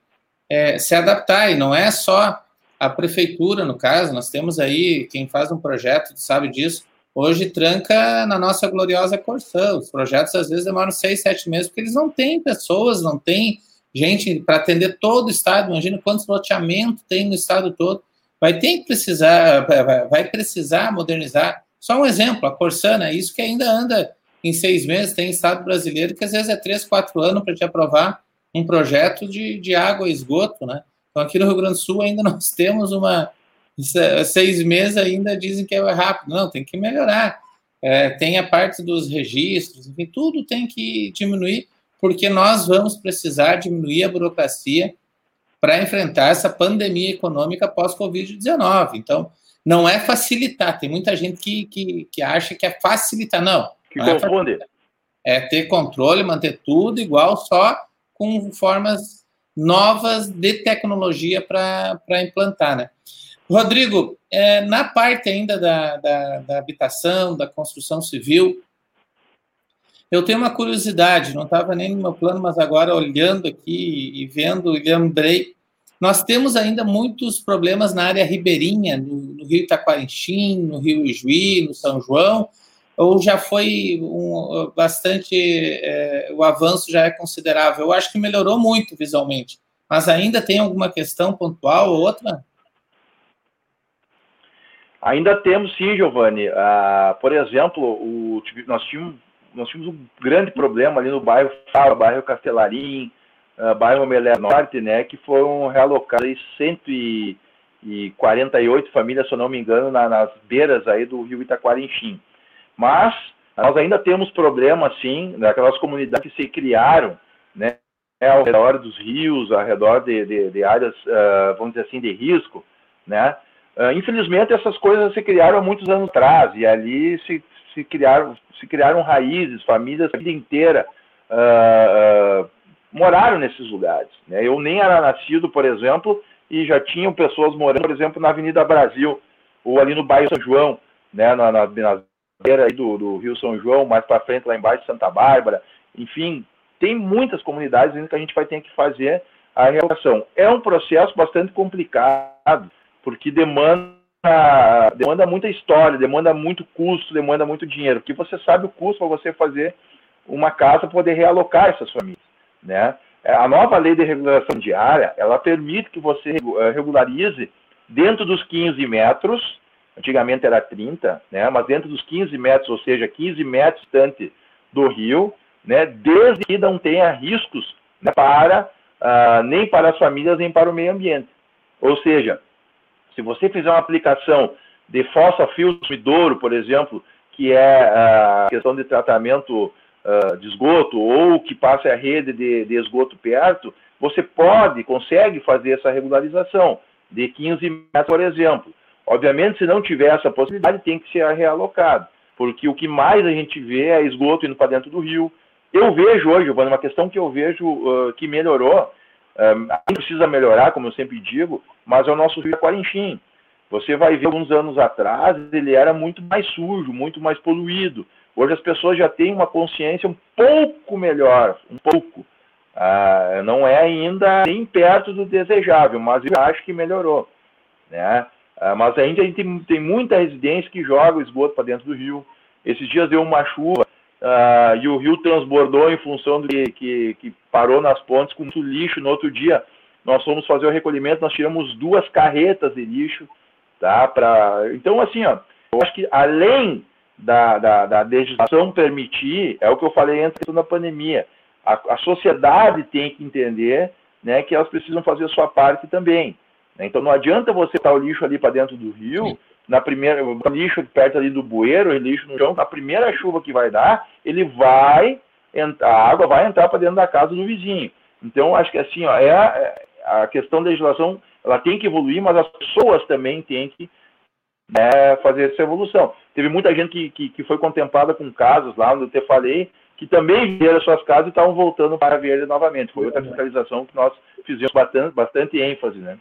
é, se adaptar, e não é só a prefeitura, no caso, nós temos aí, quem faz um projeto sabe disso, hoje tranca na nossa gloriosa Corsã. Os projetos às vezes demoram seis, sete meses, porque eles não têm pessoas, não têm gente para atender todo o estado. Imagina quantos loteamentos tem no estado todo. Vai ter que precisar, vai precisar modernizar. Só um exemplo, a Corsana, isso que ainda anda em seis meses, tem estado brasileiro que às vezes é três, quatro anos para te aprovar um projeto de, de água e esgoto, né? Então, aqui no Rio Grande do Sul ainda [LAUGHS] nós temos uma. Seis meses ainda dizem que é rápido. Não, tem que melhorar. É, tem a parte dos registros, enfim, tudo tem que diminuir, porque nós vamos precisar diminuir a burocracia para enfrentar essa pandemia econômica pós-Covid-19. Então, não é facilitar. Tem muita gente que, que, que acha que é facilitar. Não. Que não confunde. É, é ter controle, manter tudo igual, só com formas novas de tecnologia para implantar, né? Rodrigo, é, na parte ainda da, da, da, habitação, da construção civil, eu tenho uma curiosidade, não estava nem no meu plano, mas agora olhando aqui e vendo, lembrei, nós temos ainda muitos problemas na área ribeirinha, no, no Rio Itaquarinchim, no Rio Ijuí, no São João, ou já foi um, bastante, é, o avanço já é considerável? Eu acho que melhorou muito visualmente. mas ainda tem alguma questão pontual ou outra? Ainda temos sim, Giovanni. Ah, por exemplo, o, nós, tínhamos, nós tínhamos um grande problema ali no bairro Fala, bairro Castelarim, uh, bairro Melé Norte, né, que foram realocadas 148 famílias, se eu não me engano, na, nas beiras aí do rio Itaquarinchim. Mas nós ainda temos problemas, sim, naquelas comunidades que se criaram, né, ao redor dos rios, ao redor de, de, de áreas, uh, vamos dizer assim, de risco, né? Uh, infelizmente, essas coisas se criaram há muitos anos atrás, e ali se, se, criaram, se criaram raízes, famílias a vida inteira uh, moraram nesses lugares. Né? Eu nem era nascido, por exemplo, e já tinham pessoas morando, por exemplo, na Avenida Brasil, ou ali no bairro São João, né? na, na, na beira do, do Rio São João, mais para frente, lá embaixo, Santa Bárbara, enfim, tem muitas comunidades ainda que a gente vai ter que fazer a realocação. É um processo bastante complicado, porque demanda, demanda muita história, demanda muito custo, demanda muito dinheiro, porque você sabe o custo para você fazer uma casa poder realocar essas famílias, né? É, a nova lei de regulação diária, ela permite que você eh, regularize dentro dos 15 metros, antigamente era 30, né? Mas dentro dos 15 metros, ou seja, 15 metros distante do rio, né, desde que não tenha riscos né, para uh, nem para as famílias nem para o meio ambiente. Ou seja, se você fizer uma aplicação de fossa fio sumidouro, por exemplo, que é a questão de tratamento uh, de esgoto ou que passe a rede de, de, esgoto perto, você pode, consegue fazer essa regularização de 15 metros, por exemplo. Obviamente, se não tiver essa possibilidade, tem que ser realocado, porque o que mais a gente vê é esgoto indo para dentro do rio, eu vejo hoje, Giovanni, uma questão que eu vejo uh, que melhorou, um, ainda precisa melhorar, como eu sempre digo, mas é o nosso rio Aquarinchim. Você vai ver alguns anos atrás, ele era muito mais sujo, muito mais poluído. Hoje as pessoas já têm uma consciência um pouco melhor, um pouco. Uh, não é ainda nem perto do desejável, mas eu acho que melhorou. Né? Uh, mas ainda a gente tem, tem muita residência que joga o esgoto para dentro do rio. Esses dias deu uma chuva, uh, e o rio transbordou em função do que, que, que, parou nas pontes com muito lixo. No outro dia, nós fomos fazer o recolhimento, nós tiramos duas carretas de lixo, tá? Pra... Então, assim, ó, eu acho que além da, da, da legislação permitir, é o que eu falei antes da pandemia, a, a sociedade tem que entender né, que elas precisam fazer a sua parte também. Né? Então não adianta você estar o lixo ali para dentro do rio, Sim na primeira, o lixo perto ali do bueiro, o lixo no chão, na primeira chuva que vai dar, ele vai, a água vai entrar para dentro da casa do vizinho. Então, acho que assim, ó, é a, é, a questão da legislação, ela tem que evoluir, mas as pessoas também têm que né, fazer essa evolução. Teve muita gente que, que, que, foi contemplada com casos lá, onde eu te falei, que também vieram suas casas e estavam voltando para a verde novamente. Foi outra fiscalização que nós fizemos bastante, bastante ênfase, né?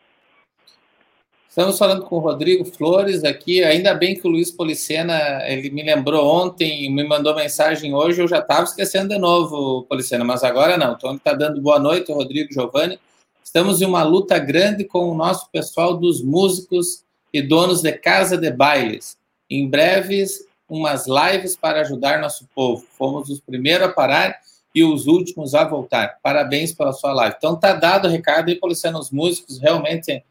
Estamos falando com o Rodrigo Flores aqui. Ainda bem que o Luiz Policena, ele me lembrou ontem, me mandou mensagem hoje, eu já estava esquecendo de novo, Policena, mas agora não. Então, ele está dando boa noite, Rodrigo Giovanni. Estamos em uma luta grande com o nosso pessoal dos músicos e donos de casa de bailes. Em breves, umas lives para ajudar nosso povo. Fomos os primeiros a parar e os últimos a voltar. Parabéns pela sua live. Então, tá dado o recado aí, Policena, os músicos realmente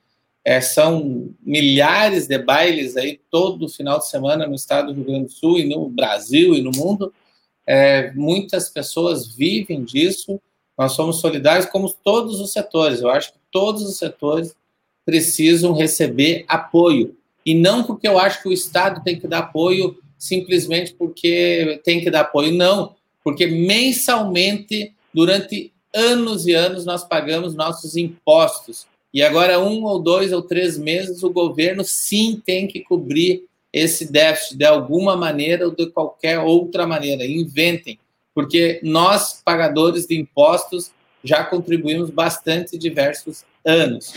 é, são milhares de bailes aí todo final de semana no estado do Rio Grande do Sul e no Brasil e no mundo. É, muitas pessoas vivem disso. Nós somos solidários, como todos os setores. Eu acho que todos os setores precisam receber apoio. E não porque eu acho que o Estado tem que dar apoio simplesmente porque tem que dar apoio. Não, porque mensalmente, durante anos e anos, nós pagamos nossos impostos e agora, um ou dois ou três meses, o governo sim tem que cobrir esse déficit de alguma maneira ou de qualquer outra maneira. Inventem, porque nós, pagadores de impostos, já contribuímos bastante diversos anos.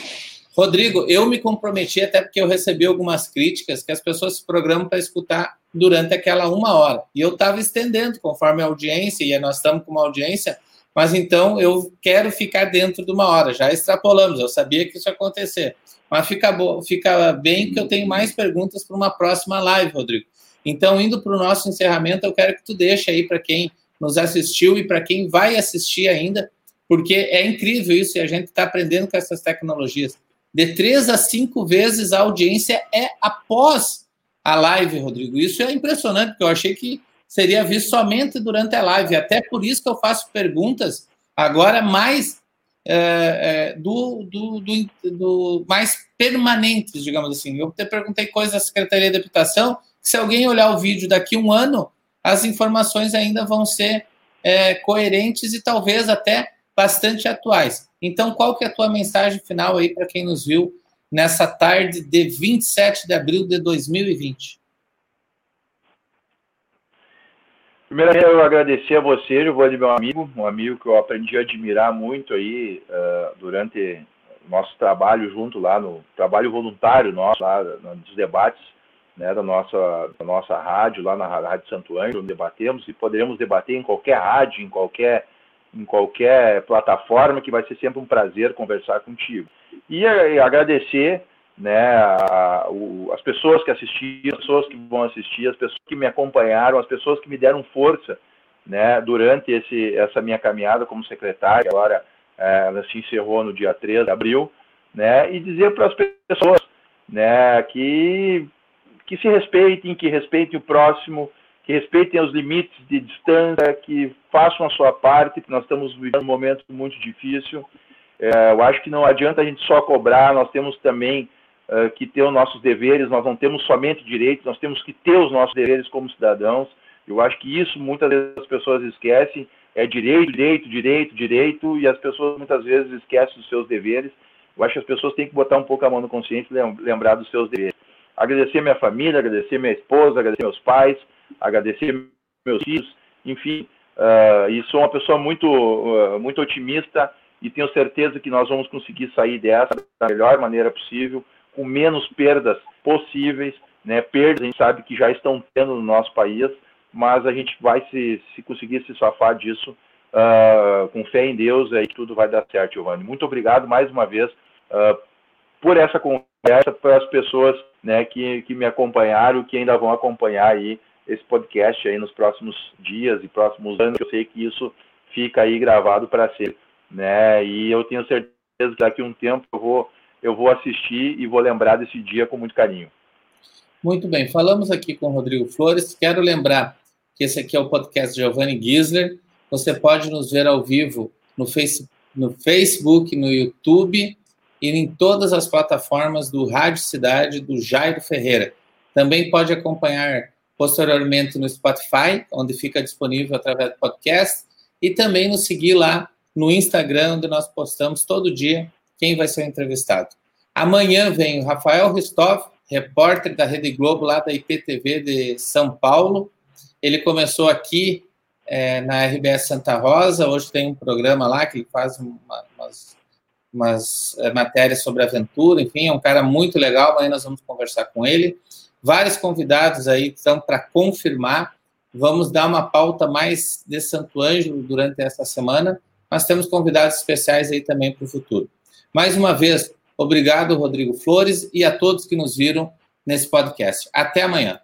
Rodrigo, eu me comprometi, até porque eu recebi algumas críticas, que as pessoas se programam para escutar durante aquela uma hora. E eu estava estendendo, conforme a audiência, e nós estamos com uma audiência mas então eu quero ficar dentro de uma hora. Já extrapolamos, eu sabia que isso ia acontecer. Mas fica, fica bem que eu tenho mais perguntas para uma próxima live, Rodrigo. Então, indo para o nosso encerramento, eu quero que tu deixe aí para quem nos assistiu e para quem vai assistir ainda porque é incrível isso e a gente está aprendendo com essas tecnologias. De três a cinco vezes a audiência é após a live, Rodrigo. Isso é impressionante, porque eu achei que seria visto somente durante a live. Até por isso que eu faço perguntas agora mais é, é, do, do, do, do, mais permanentes, digamos assim. Eu te perguntei coisas à Secretaria de Habitação, se alguém olhar o vídeo daqui um ano, as informações ainda vão ser é, coerentes e talvez até bastante atuais. Então, qual que é a tua mensagem final aí para quem nos viu nessa tarde de 27 de abril de 2020? Primeiro, eu agradecer a você, Giovanni, meu amigo, um amigo que eu aprendi a admirar muito aí uh, durante o nosso trabalho junto lá no trabalho voluntário nosso lá nos debates né, da nossa da nossa rádio lá na rádio Santo Ângelo, onde debatemos e poderemos debater em qualquer rádio, em qualquer em qualquer plataforma, que vai ser sempre um prazer conversar contigo. E, e agradecer né, o, as pessoas que assistiram, as pessoas que vão assistir, as pessoas que me acompanharam, as pessoas que me deram força né, durante esse, essa minha caminhada como secretário, agora é, ela se encerrou no dia 3 de abril, né, e dizer para as pessoas né, que, que se respeitem, que respeitem o próximo, que respeitem os limites de distância, que façam a sua parte, porque nós estamos vivendo um momento muito difícil. É, eu acho que não adianta a gente só cobrar, nós temos também uh, que ter os nossos deveres, nós não temos somente direitos, nós temos que ter os nossos deveres como cidadãos. Eu acho que isso muitas vezes as pessoas esquecem, é direito, direito, direito, direito, e as pessoas muitas vezes esquecem dos seus deveres. Eu acho que as pessoas têm que botar um pouco a mão no consciente e lembrar dos seus deveres. Agradecer minha família, agradecer minha esposa, agradecer meus pais, agradecer meus filhos, enfim, uh, e sou uma pessoa muito, uh, muito otimista e tenho certeza que nós vamos conseguir sair dessa da melhor maneira possível, com menos perdas possíveis, né? Perdas a gente sabe que já estão tendo no nosso país, mas a gente vai se, se conseguir se safar disso uh, com fé em Deus, aí tudo vai dar certo, Giovanni. Muito obrigado mais uma vez uh, por essa conversa, para as pessoas né, que, que me acompanharam, que ainda vão acompanhar aí esse podcast aí nos próximos dias e próximos anos. Eu sei que isso fica aí gravado para ser, né? E eu tenho certeza que daqui a um tempo eu vou eu vou assistir e vou lembrar desse dia com muito carinho. Muito bem, falamos aqui com o Rodrigo Flores. Quero lembrar que esse aqui é o podcast Giovanni Gisler. Você pode nos ver ao vivo no, face, no Facebook, no YouTube e em todas as plataformas do Rádio Cidade do Jairo Ferreira. Também pode acompanhar posteriormente no Spotify, onde fica disponível através do podcast, e também nos seguir lá no Instagram, onde nós postamos todo dia quem vai ser entrevistado. Amanhã vem o Rafael Ristoff, repórter da Rede Globo, lá da IPTV de São Paulo. Ele começou aqui é, na RBS Santa Rosa, hoje tem um programa lá que ele faz uma, umas, umas é, matérias sobre aventura, enfim, é um cara muito legal, amanhã nós vamos conversar com ele. Vários convidados aí estão para confirmar. Vamos dar uma pauta mais de Santo Ângelo durante essa semana, mas temos convidados especiais aí também para o futuro. Mais uma vez, obrigado, Rodrigo Flores, e a todos que nos viram nesse podcast. Até amanhã.